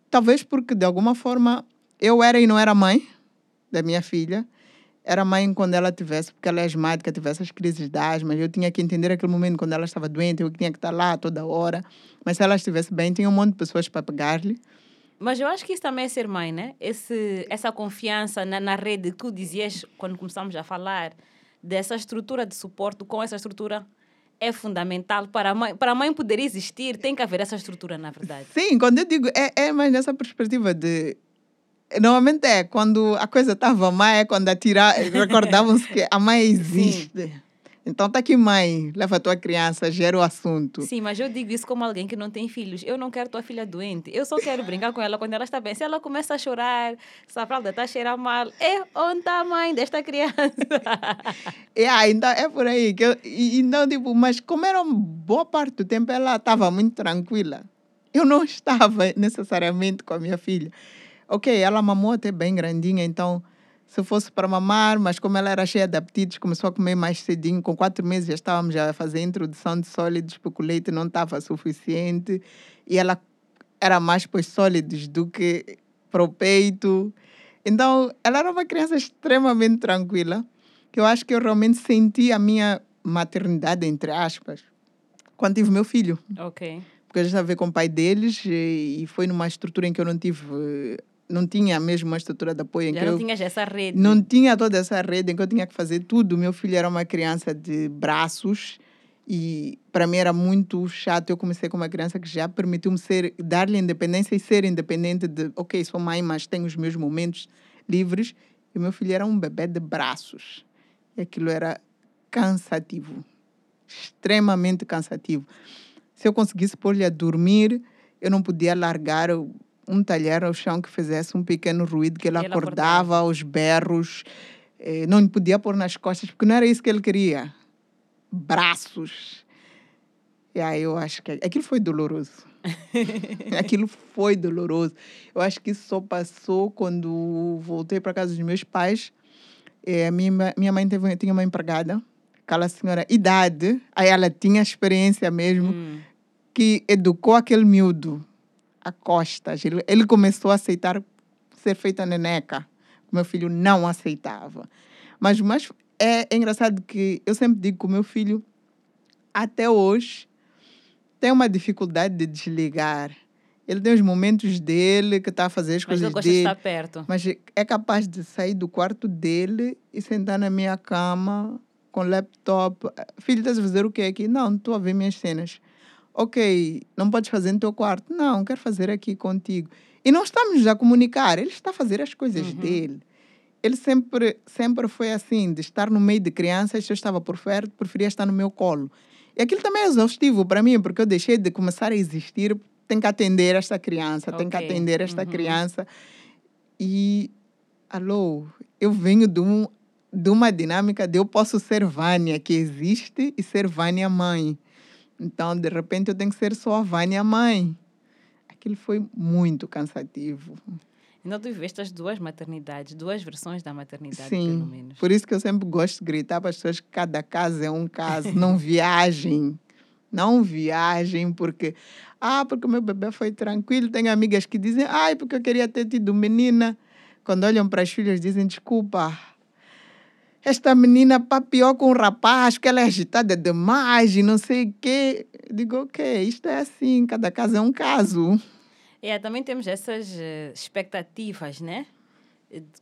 Talvez porque, de alguma forma, eu era e não era mãe da minha filha. Era mãe quando ela tivesse, porque ela é asmática, tivesse as crises de asma. Eu tinha que entender aquele momento quando ela estava doente, eu tinha que estar lá toda hora. Mas se ela estivesse bem, tinha um monte de pessoas para pegar-lhe. Mas eu acho que isso também é ser mãe, né? Esse, essa confiança na, na rede que tu dizias quando começamos a falar dessa estrutura de suporte com essa estrutura é fundamental para a mãe. Para a mãe poder existir, tem que haver essa estrutura, na verdade. Sim, quando eu digo, é, é mais nessa perspectiva de. Normalmente é quando a coisa estava má, é quando atira, recordavam-se que a mãe existe. Então tá aqui, mãe, leva a tua criança, gera o assunto. Sim, mas eu digo isso como alguém que não tem filhos. Eu não quero tua filha doente. Eu só quero brincar com ela quando ela está bem. Se ela começa a chorar, se a fralda está a cheirar mal, é onde está a mãe desta criança? É, ainda é por aí. Que eu, e, e não, tipo, mas como era uma boa parte do tempo, ela estava muito tranquila. Eu não estava necessariamente com a minha filha. Ok, ela mamou até bem grandinha, então se fosse para mamar, mas como ela era cheia de apetites, começou a comer mais cedinho. Com quatro meses já estávamos a fazer a introdução de sólidos, porque o leite não estava suficiente. E ela era mais para os sólidos do que para o peito. Então, ela era uma criança extremamente tranquila, que eu acho que eu realmente senti a minha maternidade, entre aspas, quando tive meu filho. ok. Porque eu já estava com o pai deles e e foi numa estrutura em que eu não tive, eh, não tinha mesmo uma estrutura de apoio em Já que não eu tinhas essa rede. não tinha toda essa rede em que eu tinha que fazer tudo. Meu filho era uma criança de braços e para mim era muito chato. Eu comecei com uma criança que já permitiu-me ser, dar-lhe independência e ser independente de, ok, sou mãe, mas tenho os meus momentos livres. E meu filho era um bebê de braços. E aquilo era cansativo. extremamente cansativo. Se eu conseguisse pôr-lhe a dormir, eu não podia largar um talher ao chão que fizesse um pequeno ruído, que ele Ele acordava aos berros. Eh, não lhe podia pôr nas costas, porque não era isso que ele queria. Braços. E aí eu acho que aquilo foi doloroso. aquilo foi doloroso. Eu acho que isso só passou quando voltei para casa dos meus pais. A minha, minha mãe teve, tinha uma empregada, aquela senhora, idade, aí ela tinha experiência mesmo, Hum. que educou aquele miúdo a costas. Ele, ele começou a aceitar ser feita neneca. Meu filho não aceitava. Mas, mas é, é engraçado que eu sempre digo que o meu filho, até hoje, tem uma dificuldade de desligar. Ele tem os momentos dele que está a fazer as Mas coisas ele gosta de dele. estar perto. Mas é capaz de sair do quarto dele e sentar na minha cama com laptop. Filho, estás a fazer o quê aqui? Não, estou a ver minhas cenas. Ok, não podes fazer no teu quarto? Não, quero fazer aqui contigo. E não estamos a comunicar, ele está a fazer as coisas Uhum. dele. Ele sempre, sempre foi assim, de estar no meio de crianças, se eu estava por perto, preferia estar no meu colo. E aquilo também é exaustivo para mim, porque eu deixei de começar a existir, tem que atender esta criança, tem que Ok, atender esta uhum. criança. E, alô, eu venho de, um, de uma dinâmica de eu posso ser Vânia, que existe, e ser Vânia mãe. Então, de repente, eu tenho que ser só a Vânia mãe. Aquilo foi muito cansativo. Então tu viveste as duas maternidades, duas versões da maternidade, pelo Sim, menos. por isso que eu sempre gosto de gritar para as pessoas que cada caso é um caso. Não viajem. Não viajem, porque... Ah, porque o meu bebê foi tranquilo. Tenho amigas que dizem, ai, porque eu queria ter tido menina. Quando olham para as filhas, dizem, desculpa, esta menina papiou com um rapaz, que ela é agitada demais e não sei o quê. Digo, ok, isto é assim, cada caso é um caso. É, também temos essas eh, expectativas, né?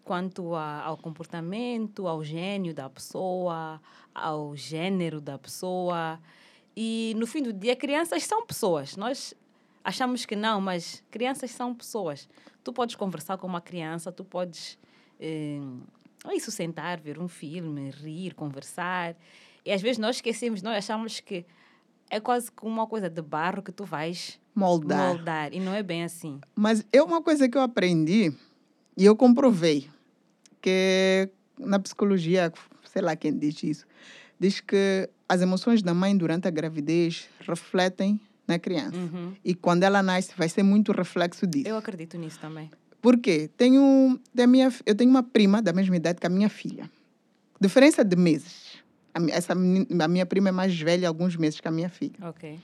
Quanto a- ao comportamento, ao gênio da pessoa, ao gênero da pessoa. E no fim do dia, crianças são pessoas. Nós achamos que não, mas crianças são pessoas. Tu podes conversar com uma criança, tu podes. Eh, é isso, sentar, ver um filme, rir, conversar. E às vezes nós esquecemos, nós achamos que é quase como uma coisa de barro que tu vais Moldar. moldar. E não é bem assim. Mas é uma coisa que eu aprendi e eu comprovei que na psicologia, sei lá quem diz isso, diz que as emoções da mãe durante a gravidez refletem na criança. Uhum. E quando ela nasce, vai ser muito reflexo disso. Eu acredito nisso também. Por quê? Tenho, da minha, eu tenho uma prima da mesma idade que a minha filha. Diferença de meses. A, essa, a minha prima é mais velha alguns meses que a minha filha. Ok.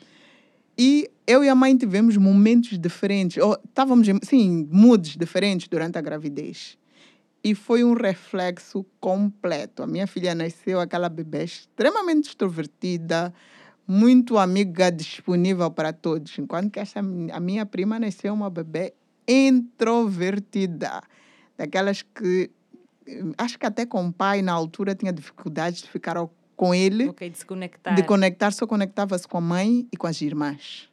E eu e a mãe tivemos momentos diferentes, ou estávamos, sim, moods diferentes durante a gravidez. E foi um reflexo completo. A minha filha nasceu aquela bebê extremamente extrovertida, muito amiga, disponível para todos. Enquanto que essa, a minha prima nasceu uma bebê introvertida. Daquelas que, eh, acho que até com o pai, na altura, tinha dificuldades de ficar com ele Ok, desconectar. de conectar, só conectava-se com a mãe e com as irmãs.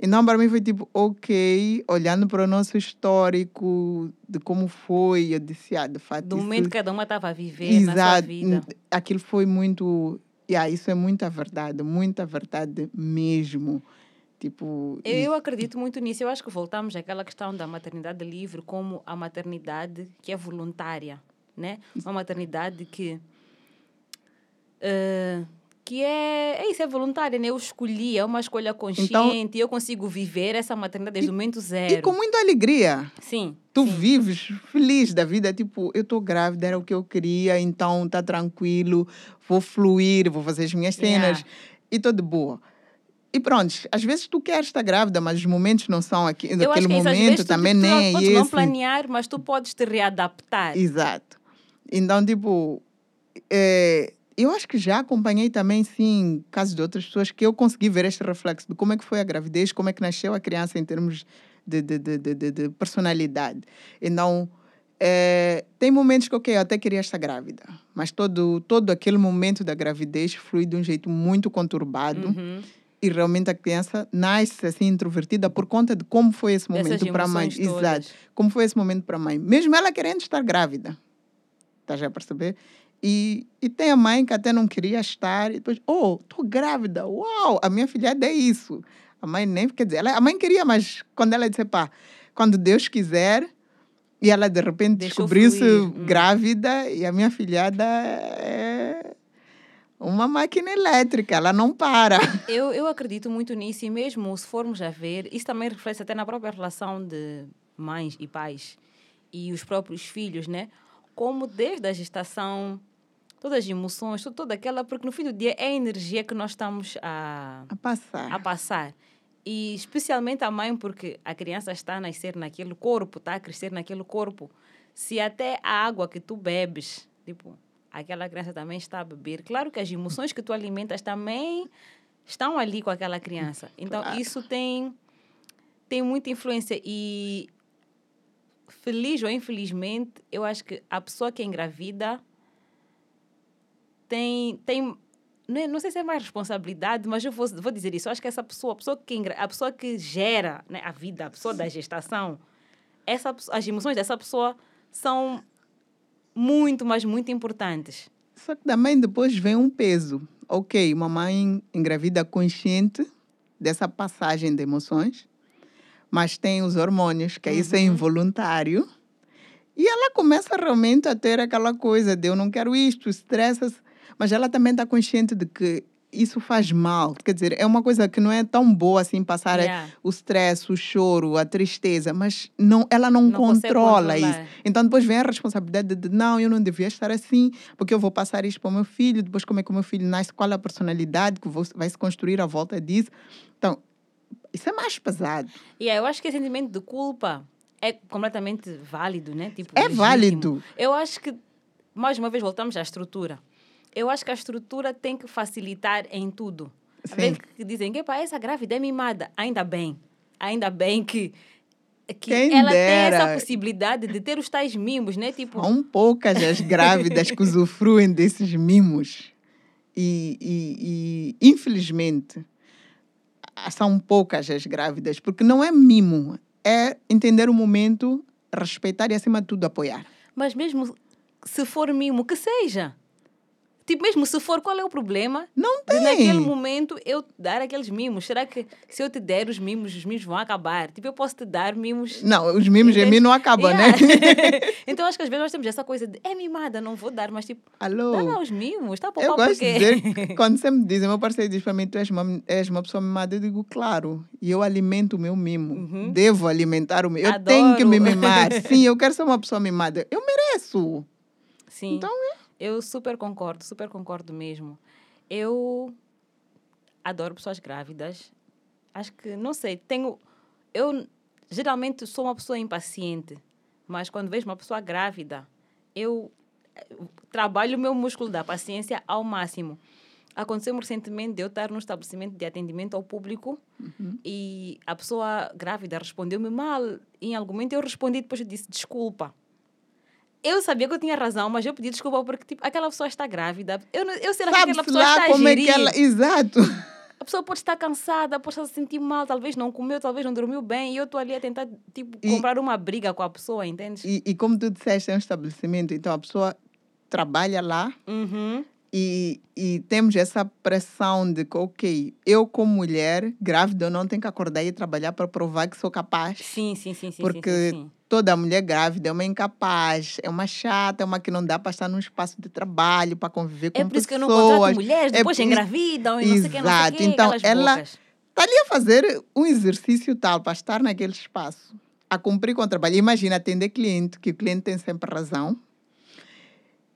Então, para mim, foi tipo, ok, olhando para o nosso histórico, de como foi, eu disse, ah, de fato. Do isso- momento que cada uma estava a viver na sua vida. Aquilo foi muito. Yeah, isso é muita verdade, muita verdade mesmo. Tipo. Eu, eu acredito muito nisso. Eu acho que voltamos àquela questão da maternidade livre como a maternidade que é voluntária, né? Uma maternidade que eh, que é, é isso, é voluntária, né? Eu escolhi, é uma escolha consciente, eu consigo viver essa maternidade desde o momento zero. Então e com muita alegria. Sim. Tu sim. vives feliz da vida, tipo, eu estou grávida, era o que eu queria, então tá tranquilo, vou fluir, vou fazer as minhas cenas Yeah. e estou de boa. E pronto, às vezes tu queres estar grávida, mas os momentos não são aqui, Eu que é isso, momento vezes tu, também tu nem não, é podes não esse. planear, mas tu podes te readaptar. Exato. Então, tipo, é, eu acho que já acompanhei também, sim, casos de outras pessoas que eu consegui ver este reflexo de como é que foi a gravidez, como é que nasceu a criança em termos de, de, de, de, de- de personalidade. Então, é, tem momentos que, ok, eu até queria estar grávida, mas todo, todo aquele momento da gravidez flui de um jeito muito conturbado Uhum. E realmente a criança nasce assim introvertida por conta de como foi esse momento para a mãe. todas. Exato. Como foi esse momento para a mãe. Mesmo ela querendo estar grávida. Estás a perceber? E, e tem a mãe que até não queria estar, e depois, oh, estou grávida, uau, a minha filhada é isso. A mãe nem, quer dizer, ela, a mãe queria, mas quando ela disse, pá, quando Deus quiser, e ela de repente descobriu-se hum. grávida, e a minha filhada é uma máquina elétrica, ela não para. Eu, eu acredito muito nisso e mesmo se formos a ver, isso também reflete até na própria relação de mães e pais e os próprios filhos, né? Como desde a gestação, todas as emoções, toda aquela, porque no fim do dia é a energia que nós estamos a, A passar. a passar. E especialmente a mãe, porque a criança está a nascer naquele corpo, está a crescer naquele corpo. Se até a água que tu bebes, tipo, aquela criança também está a beber. Claro que as emoções que tu alimentas também estão ali com aquela criança. Então, Claro. isso tem, tem muita influência. E, feliz ou infelizmente, eu acho que a pessoa que é engravida tem, tem não, é- não sei se é mais responsabilidade, mas eu vou, vou dizer isso. Eu acho que essa pessoa, a pessoa que, engra- a pessoa que gera né, a vida, a pessoa da gestação, essa, as emoções dessa pessoa são muito, mas muito importantes. Só que também depois vem um peso. Ok, mamãe engravida consciente dessa passagem de emoções, mas tem os hormônios, que isso é involuntário. E ela começa realmente a ter aquela coisa de eu não quero isto, estressa mas ela também está consciente de que isso faz mal. Quer dizer, é uma coisa que não é tão boa assim passar Yeah. o stress, o choro, a tristeza, mas não, ela não, Não controla isso. Então depois vem a responsabilidade de, não, eu não devia estar assim, porque eu vou passar isso para o meu filho, depois como é que o meu filho nasce, qual é a personalidade que vai se construir à volta disso. Então, isso é mais pesado. E aí, eu acho que esse sentimento de culpa é completamente válido, né? Tipo, É legítimo. válido. Eu acho que, mais uma vez, voltamos à estrutura. Eu acho que a estrutura tem que facilitar em tudo. Às vezes que dizem que "Epá, essa grávida é mimada. Ainda bem. Ainda bem que, que Quem ela tem dera. essa possibilidade de ter os tais mimos, né? Tipo, São poucas as grávidas que usufruem desses mimos. E, e- e, infelizmente, são poucas as grávidas, porque não é mimo, é entender o momento, respeitar e, acima de tudo, apoiar. mas mesmo se for mimo, que seja. Tipo, mesmo se for, qual é o problema? Não de tem. naquele momento eu dar aqueles mimos. Será que se eu te der os mimos, os mimos vão acabar? Tipo, eu posso te dar mimos. Não, os mimos em mim não acabam, Yeah. né? então acho que às vezes nós temos essa coisa de é mimada, não vou dar, mas tipo, Alô? dá lá os mimos, tá Oh. Eu poupar gosto de porque. dizer, que quando sempre me dizem, meu parceiro diz para mim, tu és uma, és uma pessoa mimada, eu digo, claro, e eu alimento o meu mimo. Devo alimentar o meu. Eu tenho que me Uhum. Mimar. Sim, eu quero ser uma pessoa mimada. Eu mereço. Sim. Então, Eu super concordo, super concordo mesmo. Eu adoro pessoas grávidas. Acho que, não sei, tenho. Eu geralmente sou uma pessoa impaciente, mas quando vejo uma pessoa grávida, eu trabalho o meu músculo da paciência ao máximo. Aconteceu-me recentemente de eu estar num estabelecimento de atendimento ao público e a pessoa grávida respondeu-me mal. Em algum momento eu respondi, depois eu disse desculpa. Eu sabia que eu tinha razão, mas eu pedi desculpa porque tipo, aquela pessoa está grávida. Eu, eu sei lá que aquela Sabe-se pessoa lá está a como é gerir. que ela... Exato. A pessoa pode estar cansada, pode estar se sentir mal, talvez não comeu, talvez não dormiu bem. E eu estou ali a tentar tipo, E- comprar uma briga com a pessoa, entende? E, e como tu disseste, é um estabelecimento, então a pessoa trabalha lá Uhum. e, e temos essa pressão de que, ok, eu como mulher grávida, eu não tenho que acordar e trabalhar para provar que sou capaz. Sim, sim, sim, sim. Porque sim, sim, sim. Toda mulher grávida é uma incapaz, é uma chata, é uma que não dá para estar num espaço de trabalho, para conviver com É por isso que eu não pessoas. contrato mulheres, É depois isso- engravidam e não sei o que, não sei o Então, ela- bocas. Está ali a fazer um exercício tal para estar naquele espaço, a cumprir com o trabalho. Imagina atender cliente, que o cliente tem sempre razão,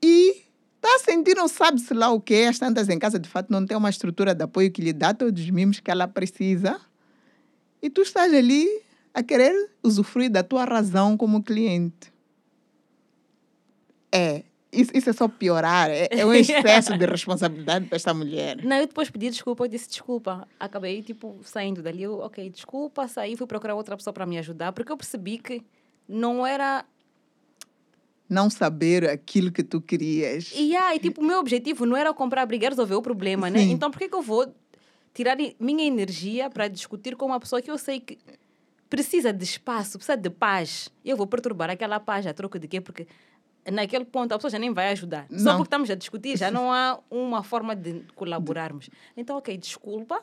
e está a sentir, não sabe-se lá o que, as tantas em casa de fato não tem uma estrutura de apoio que lhe dá todos os mimos que ela precisa, e tu estás ali a querer usufruir da tua razão como cliente. É, isso, isso é só piorar, é, é um excesso de responsabilidade para esta mulher. Não, eu depois pedi desculpa, eu disse desculpa. Acabei, tipo, saindo dali. Eu, ok, desculpa, saí, fui procurar outra pessoa para me ajudar, porque eu percebi que não era. não saber aquilo que tu querias. E aí, tipo, o meu objetivo não era comprar briga, resolver o problema, né? Sim. Então, por que, que eu vou tirar minha energia para discutir com uma pessoa que eu sei que precisa de espaço, precisa de paz? Eu vou perturbar aquela paz a troco de quê? Porque naquele ponto a pessoa já nem vai ajudar. Só Não. porque estamos a discutir, já não há uma forma de colaborarmos. Então, ok, desculpa,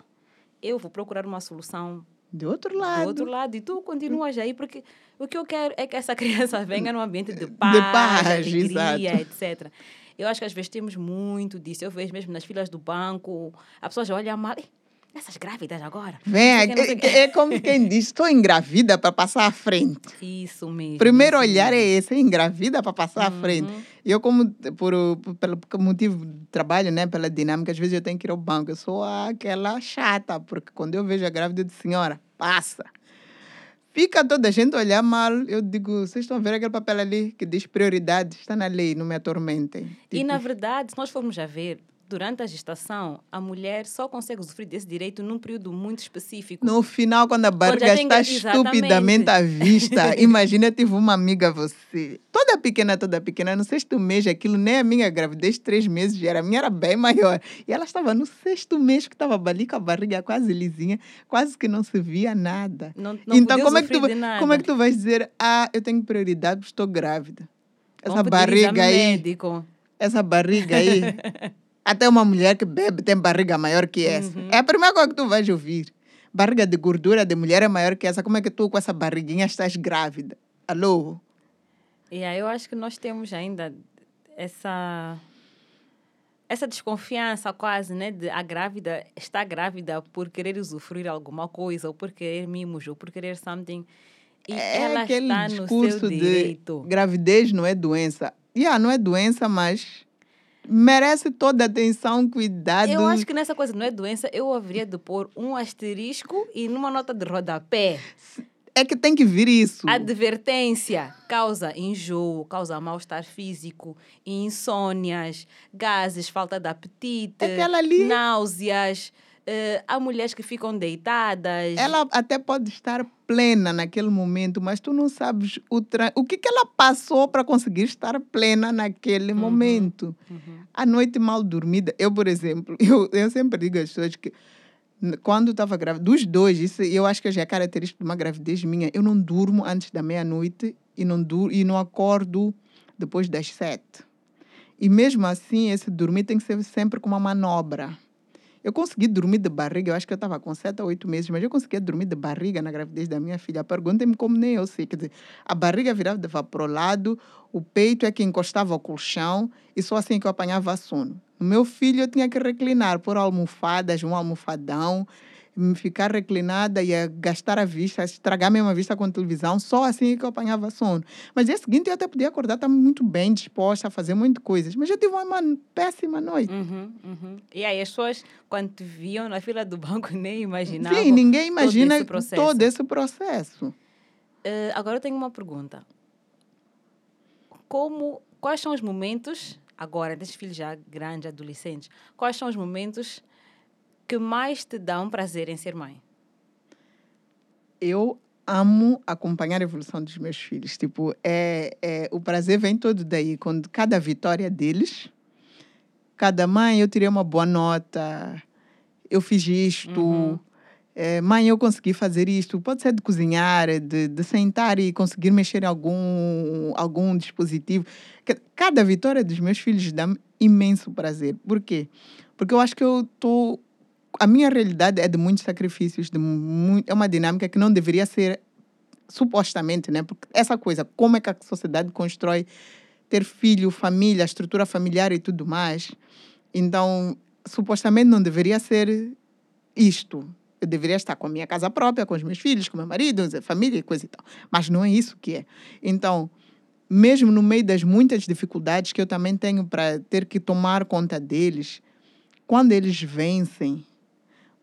eu vou procurar uma solução De outro do lado. outro lado e tu continuas aí, porque o que eu quero é que essa criança venha num ambiente de paz, paz, alegria, exato. etc. Eu acho que às vezes temos muito disso. Eu vejo mesmo nas filas do banco, a pessoa já olha mal. "Ih, Essas grávidas agora. Vem, é, o quê." é como quem diz, estou engravida para passar à frente. Isso mesmo. Primeiro isso olhar é mesmo. esse, é engravida para passar à frente. Uhum. E eu, como por, por- pelo motivo de trabalho, né, pela dinâmica, às vezes eu tenho que ir ao banco. Eu sou aquela chata, porque quando eu vejo a grávida, eu digo, senhora, passa. Fica toda a gente olhar mal. Eu digo, vocês estão a ver aquele papel ali que diz prioridade? Está na lei, não me atormentem. E Tipo, na verdade, se nós formos a ver, durante a gestação, a mulher só consegue usufruir desse direito num período muito específico. No final, quando a barriga já está estupidamente à vista, imagina, eu tive uma amiga, você, toda pequena, toda pequena, no sexto mês, aquilo nem a minha gravidez, três meses, era, a minha era bem maior. E ela estava no sexto mês, que estava ali com a barriga quase lisinha, quase que não se via nada. Não, não então, como é, que tu, como é que tu vais dizer, ah, eu tenho prioridade, porque estou grávida? Essa Vamos barriga aí, médico. essa barriga aí. Até uma mulher que bebe tem barriga maior que essa. Uhum. É a primeira coisa que tu vais ouvir. Barriga de gordura de mulher é maior que essa. Como é que tu com essa barriguinha estás grávida? Alô? E aí eu acho que nós temos ainda essa essa desconfiança quase, né, de a grávida está grávida por querer usufruir alguma coisa ou por querer mimos ou por querer something e É ela aquele está no discurso seu de direito. gravidez não é doença. Yeah, não é doença, mas merece toda a atenção, cuidado. Eu acho que nessa coisa não é doença, eu haveria de pôr um asterisco e numa nota de rodapé. É que tem que vir isso. Advertência: causa enjoo, causa mal-estar físico, insônias, gases, falta de apetite, náuseas. Eh, há mulheres que ficam deitadas. Ela até pode estar plena naquele momento, mas tu não sabes o, tra... o que, que ela passou para conseguir estar plena naquele momento. Uhum. A noite mal dormida. Eu, por exemplo, eu, eu sempre digo às pessoas que quando estava grávida, dos dois, isso eu acho que já é característica de uma gravidez minha, eu não durmo antes da meia-noite e não, dur e não acordo depois das sete. E mesmo assim, esse dormir tem que ser sempre com uma manobra. Eu consegui dormir de barriga, eu acho que eu estava com sete a oito meses, mas eu conseguia dormir de barriga na gravidez da minha filha. Perguntem-me como nem eu sei. Quer dizer, a barriga virava para o lado, o peito é que encostava ao colchão e só assim que eu apanhava sono. No meu filho eu tinha que reclinar, pôr almofadas, um almofadão, ficar reclinada e gastar a vista, estragar mesmo a vista com a televisão, só assim que eu apanhava sono. Mas dia seguinte eu até podia acordar, estava muito bem disposta a fazer muitas coisas, mas eu tive uma péssima noite. Uhum, uhum. E aí as pessoas, quando te viam na fila do banco, nem imaginavam. Sim, ninguém imagina esse processo. todo esse processo. Eh, agora eu tenho uma pergunta. Como, quais são os momentos, agora, desses filhos já grandes, adolescentes, quais são os momentos que mais te dão prazer em ser mãe? Eu amo acompanhar a evolução dos meus filhos. Tipo, é, é, o prazer vem todo daí. Quando cada vitória deles, cada mãe, eu tirei uma boa nota, eu fiz isto. Uhum. É, mãe, eu consegui fazer isto. Pode ser de cozinhar, de, de sentar e conseguir mexer em algum, algum dispositivo. Cada vitória dos meus filhos dá-me imenso prazer. Por quê? Porque eu acho que eu estou. A minha realidade é de muitos sacrifícios, de mui- é uma dinâmica que não deveria ser supostamente, né? Porque essa coisa, como é que a sociedade constrói ter filho, família, estrutura familiar e tudo mais. Então, supostamente não deveria ser isto. Eu deveria estar com a minha casa própria, com os meus filhos, com meu marido, família e coisa e tal. Mas não é isso que é. Então, mesmo no meio das muitas dificuldades que eu também tenho para ter que tomar conta deles, quando eles vencem,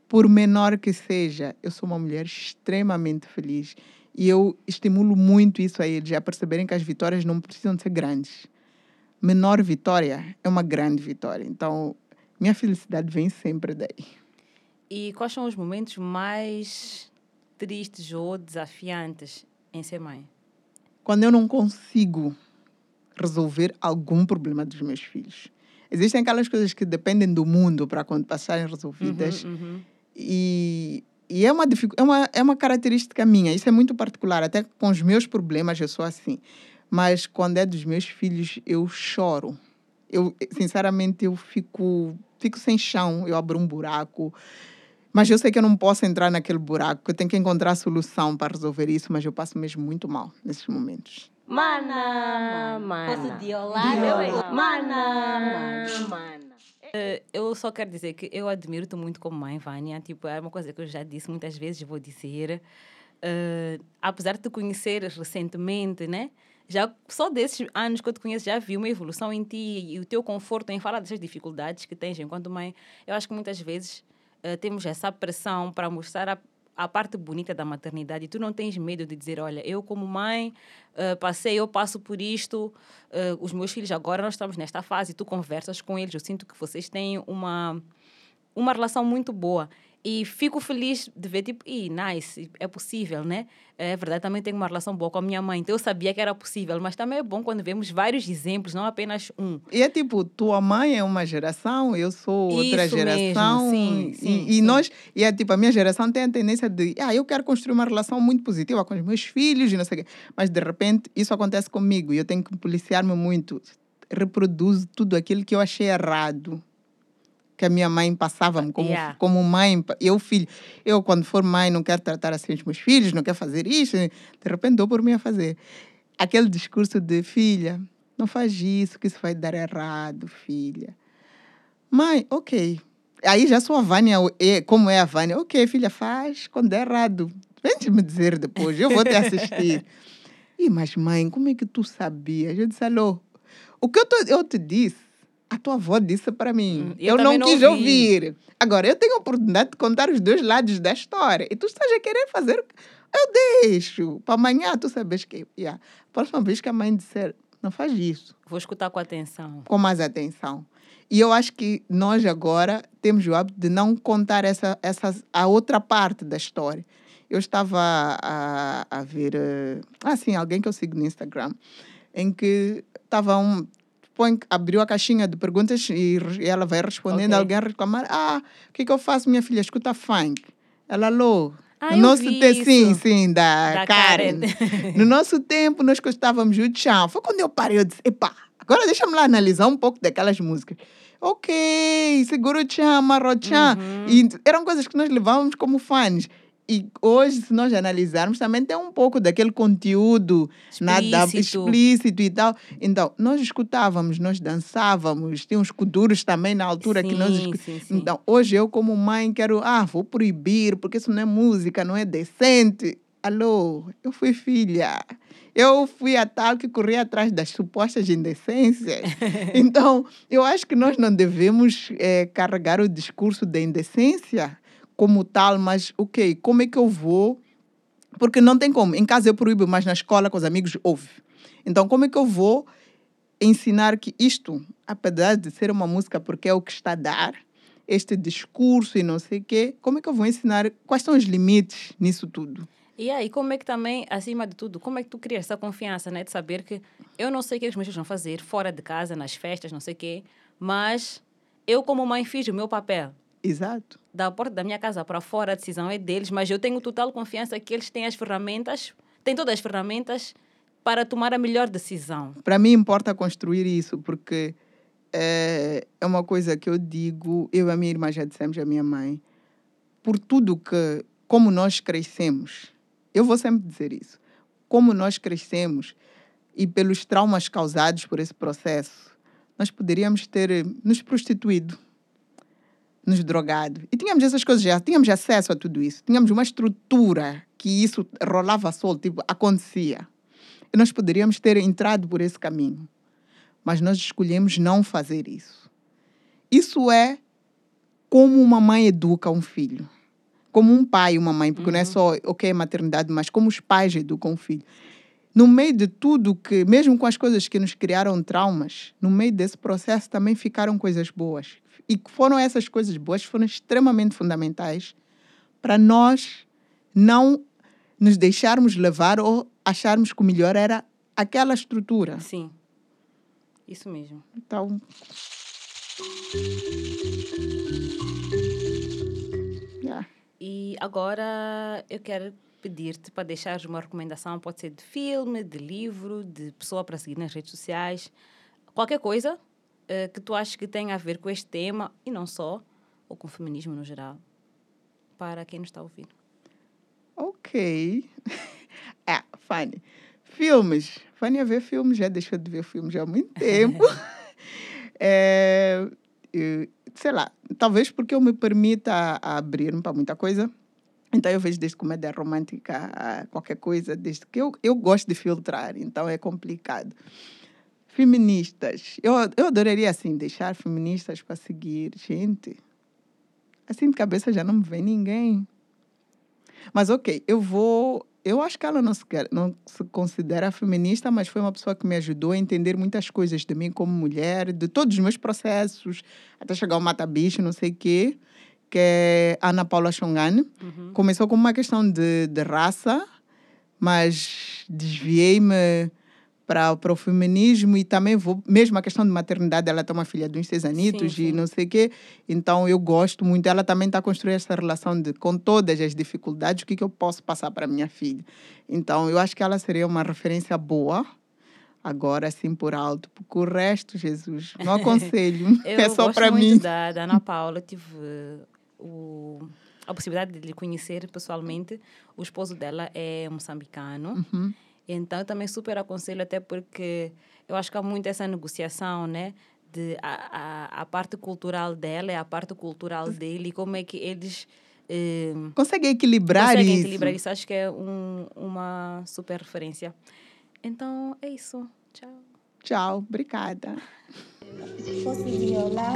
por menor que seja, eu sou uma mulher extremamente feliz. E eu estimulo muito isso a eles, a perceberem que as vitórias não precisam ser grandes. Menor vitória é uma grande vitória. Então, minha felicidade vem sempre daí. E quais são os momentos mais tristes ou desafiantes em ser mãe? Quando eu não consigo resolver algum problema dos meus filhos. Existem aquelas coisas que dependem do mundo para quando passarem resolvidas. Uhum, uhum. E, e é, uma, é, uma, é uma característica minha. Isso é muito particular. Até com os meus problemas eu sou assim. Mas quando é dos meus filhos, eu choro. Eu, sinceramente, eu fico, fico sem chão, eu abro um buraco. Mas eu sei que eu não posso entrar naquele buraco, que eu tenho que encontrar a solução para resolver isso, mas eu passo mesmo muito mal nesses momentos. Mana, mana. Posso diolar? Eu, hein? Mana, mana. Eh, Eu só quero dizer que eu admiro-te muito como mãe, Vânia. Tipo, é uma coisa que eu já disse muitas vezes, vou dizer. Eh, apesar de te conhecer recentemente, né? Já só desses anos que eu te conheço, já vi uma evolução em ti e o teu conforto em falar dessas dificuldades que tens enquanto mãe. Eu acho que muitas vezes eh, temos essa pressão para mostrar a, a parte bonita da maternidade tu não tens medo de dizer, olha, eu como mãe eh, passei, eu passo por isto, eh, os meus filhos agora nós estamos nesta fase, tu conversas com eles, eu sinto que vocês têm uma uma relação muito boa. E fico feliz de ver, tipo, e nice, é possível, né? É verdade, também tenho uma relação boa com a minha mãe, então eu sabia que era possível, mas também é bom quando vemos vários exemplos, não apenas um. E é tipo, tua mãe é uma geração, eu sou outra Isso mesmo, geração. sim, e, sim, e sim. nós, e é tipo, a minha geração tem a tendência de, ah, eu quero construir uma relação muito positiva com os meus filhos e não sei o quê. Mas de repente isso acontece comigo e eu tenho que policiar-me muito. Reproduzo tudo aquilo que eu achei errado. Que a minha mãe passava-me como, Yeah. como mãe, eu filho. Eu, quando for mãe, não quero tratar assim os meus filhos, não quero fazer isso. De repente dou por mim a fazer. Aquele discurso de filha, não faz isso, que isso vai dar errado, filha. Mãe, ok. Aí já sou a Vânia, como é a Vânia? Ok, filha, faz quando der errado. Vem me dizer depois, eu vou te assistir. Ih, mas mãe, como é que tu sabias? Eu disse, alô, o que eu, tô- eu te disse, a tua avó disse para mim. Hum, eu eu não quis ouvi. ouvir. Agora, eu tenho a oportunidade de contar os dois lados da história. E tu estás a querer fazer. Eu deixo. Para amanhã, tu sabes que. Yeah. A próxima vez que a mãe disser, não faz isso Vou escutar com atenção. com mais atenção. E eu acho que nós agora temos o hábito de não contar essa, essa, a outra parte da história. Eu estava a, a ver, eh, assim, alguém que eu sigo no Instagram, em que estava um. Põe, abriu a caixinha de perguntas e, ela vai respondendo. Ok. Alguém reclamar: Ah, o que, que eu faço, minha filha? Escuta funk. Ela, alô. Ah, no nosso vi te- sim, sim, da, Da Karen. Karen. No nosso tempo, nós gostávamos do chão. Foi quando eu parei, eu disse, epá, agora deixa-me lá analisar um pouco daquelas músicas. Ok, seguro chão, marro chão. Uhum. E eram coisas que nós levávamos como fãs. E hoje, se nós analisarmos, também tem um pouco daquele conteúdo nada Explícito. explícito e tal. Então, nós escutávamos, nós dançávamos, tinha uns kuduros também na altura que nós Sim, escu- sim, sim. Então, hoje eu, como mãe, quero, ah, vou proibir, porque isso não é música, não é decente. Alô, eu fui filha. Eu fui a tal que corria atrás das supostas indecências. então, eu acho que nós não devemos eh, carregar o discurso da indecência como tal, mas, ok, como é que eu vou porque não tem como. Em casa eu proíbo, mas na escola com os amigos ouve. Então, como é que eu vou ensinar que isto, apesar de ser uma música porque é o que está a dar, este discurso e não sei o quê, como é que eu vou ensinar quais são os limites nisso tudo? E aí, como é que também, acima de tudo, como é que tu crias essa confiança, né? De saber que eu não sei o que os meus filhos vão fazer fora de casa, nas festas, não sei o quê, mas eu, como mãe, fiz o meu papel. Exato. Da porta da minha casa para fora, a decisão é deles, mas eu tenho total confiança que eles têm as ferramentas, têm todas as ferramentas para tomar a melhor decisão. Para mim importa construir isso, porque é, é uma coisa que eu digo, eu e a minha irmã já dissemos à minha mãe, por tudo que, como nós crescemos, eu vou sempre dizer isso, como nós crescemos e pelos traumas causados por esse processo, nós poderíamos ter nos prostituído, nos drogado. E tínhamos essas coisas já, tínhamos acesso a tudo isso, tínhamos uma estrutura que isso rolava solto, tipo, acontecia. E nós poderíamos ter entrado por esse caminho. Mas nós escolhemos não fazer isso. Isso é como uma mãe educa um filho. Como um pai e uma mãe, porque não é só o que é maternidade, mas como os pais educam um filho. No meio de tudo que, mesmo com as coisas que nos criaram traumas, no meio desse processo também ficaram coisas boas. E que foram essas coisas boas, foram extremamente fundamentais para nós não nos deixarmos levar ou acharmos que o melhor era aquela estrutura. Sim. Isso mesmo. Então. Yeah. E agora eu quero pedir-te para deixares uma recomendação, pode ser de filme, de livro, de pessoa para seguir nas redes sociais, qualquer coisa eh, que tu achas que tenha a ver com este tema e não só, ou com o feminismo no geral, para quem nos está ouvindo. Ok. é, Fanny. Filmes. Fanny a ver filmes, já deixou de ver filmes já há muito tempo. é, sei lá, talvez porque eu me permita abrir-me para muita coisa. Então eu vejo desde comédia romântica a qualquer coisa, desde que eu, eu gosto de filtrar, então é complicado. Feministas. Eu, eu adoraria, assim, deixar feministas para seguir. Gente, assim de cabeça já não me vem ninguém. Mas ok, eu vou. Eu acho que ela não se, não se considera feminista, mas foi uma pessoa que me ajudou a entender muitas coisas de mim como mulher, de todos os meus processos, até chegar ao mata-bicho, não sei o quê, que é Ana Paula Chongane. Começou como uma questão de, de raça, mas desviei-me para, para o feminismo e também vou, mesmo a questão de maternidade, ela tem uma filha de uns seis anitos sim. e não sei o quê, então eu gosto muito, ela também está a construir essa relação de, com todas as dificuldades, o que, que eu posso passar para minha filha. Então eu acho que ela seria uma referência boa, agora assim por alto, porque o resto, Jesus, não aconselho, Eu é só gosto para mim. Da, da Ana Paula, tive o, a possibilidade de lhe conhecer pessoalmente. O esposo dela é moçambicano. Uhum. Então, eu também super aconselho, até porque eu acho que há muito essa negociação, né? De a, a, a parte cultural dela e a parte cultural dele, e como é que eles eh, Consegue equilibrar conseguem isso. equilibrar isso. Acho que é um, uma super referência. Então, é isso. Tchau. Tchau, obrigada. Se fosse violar,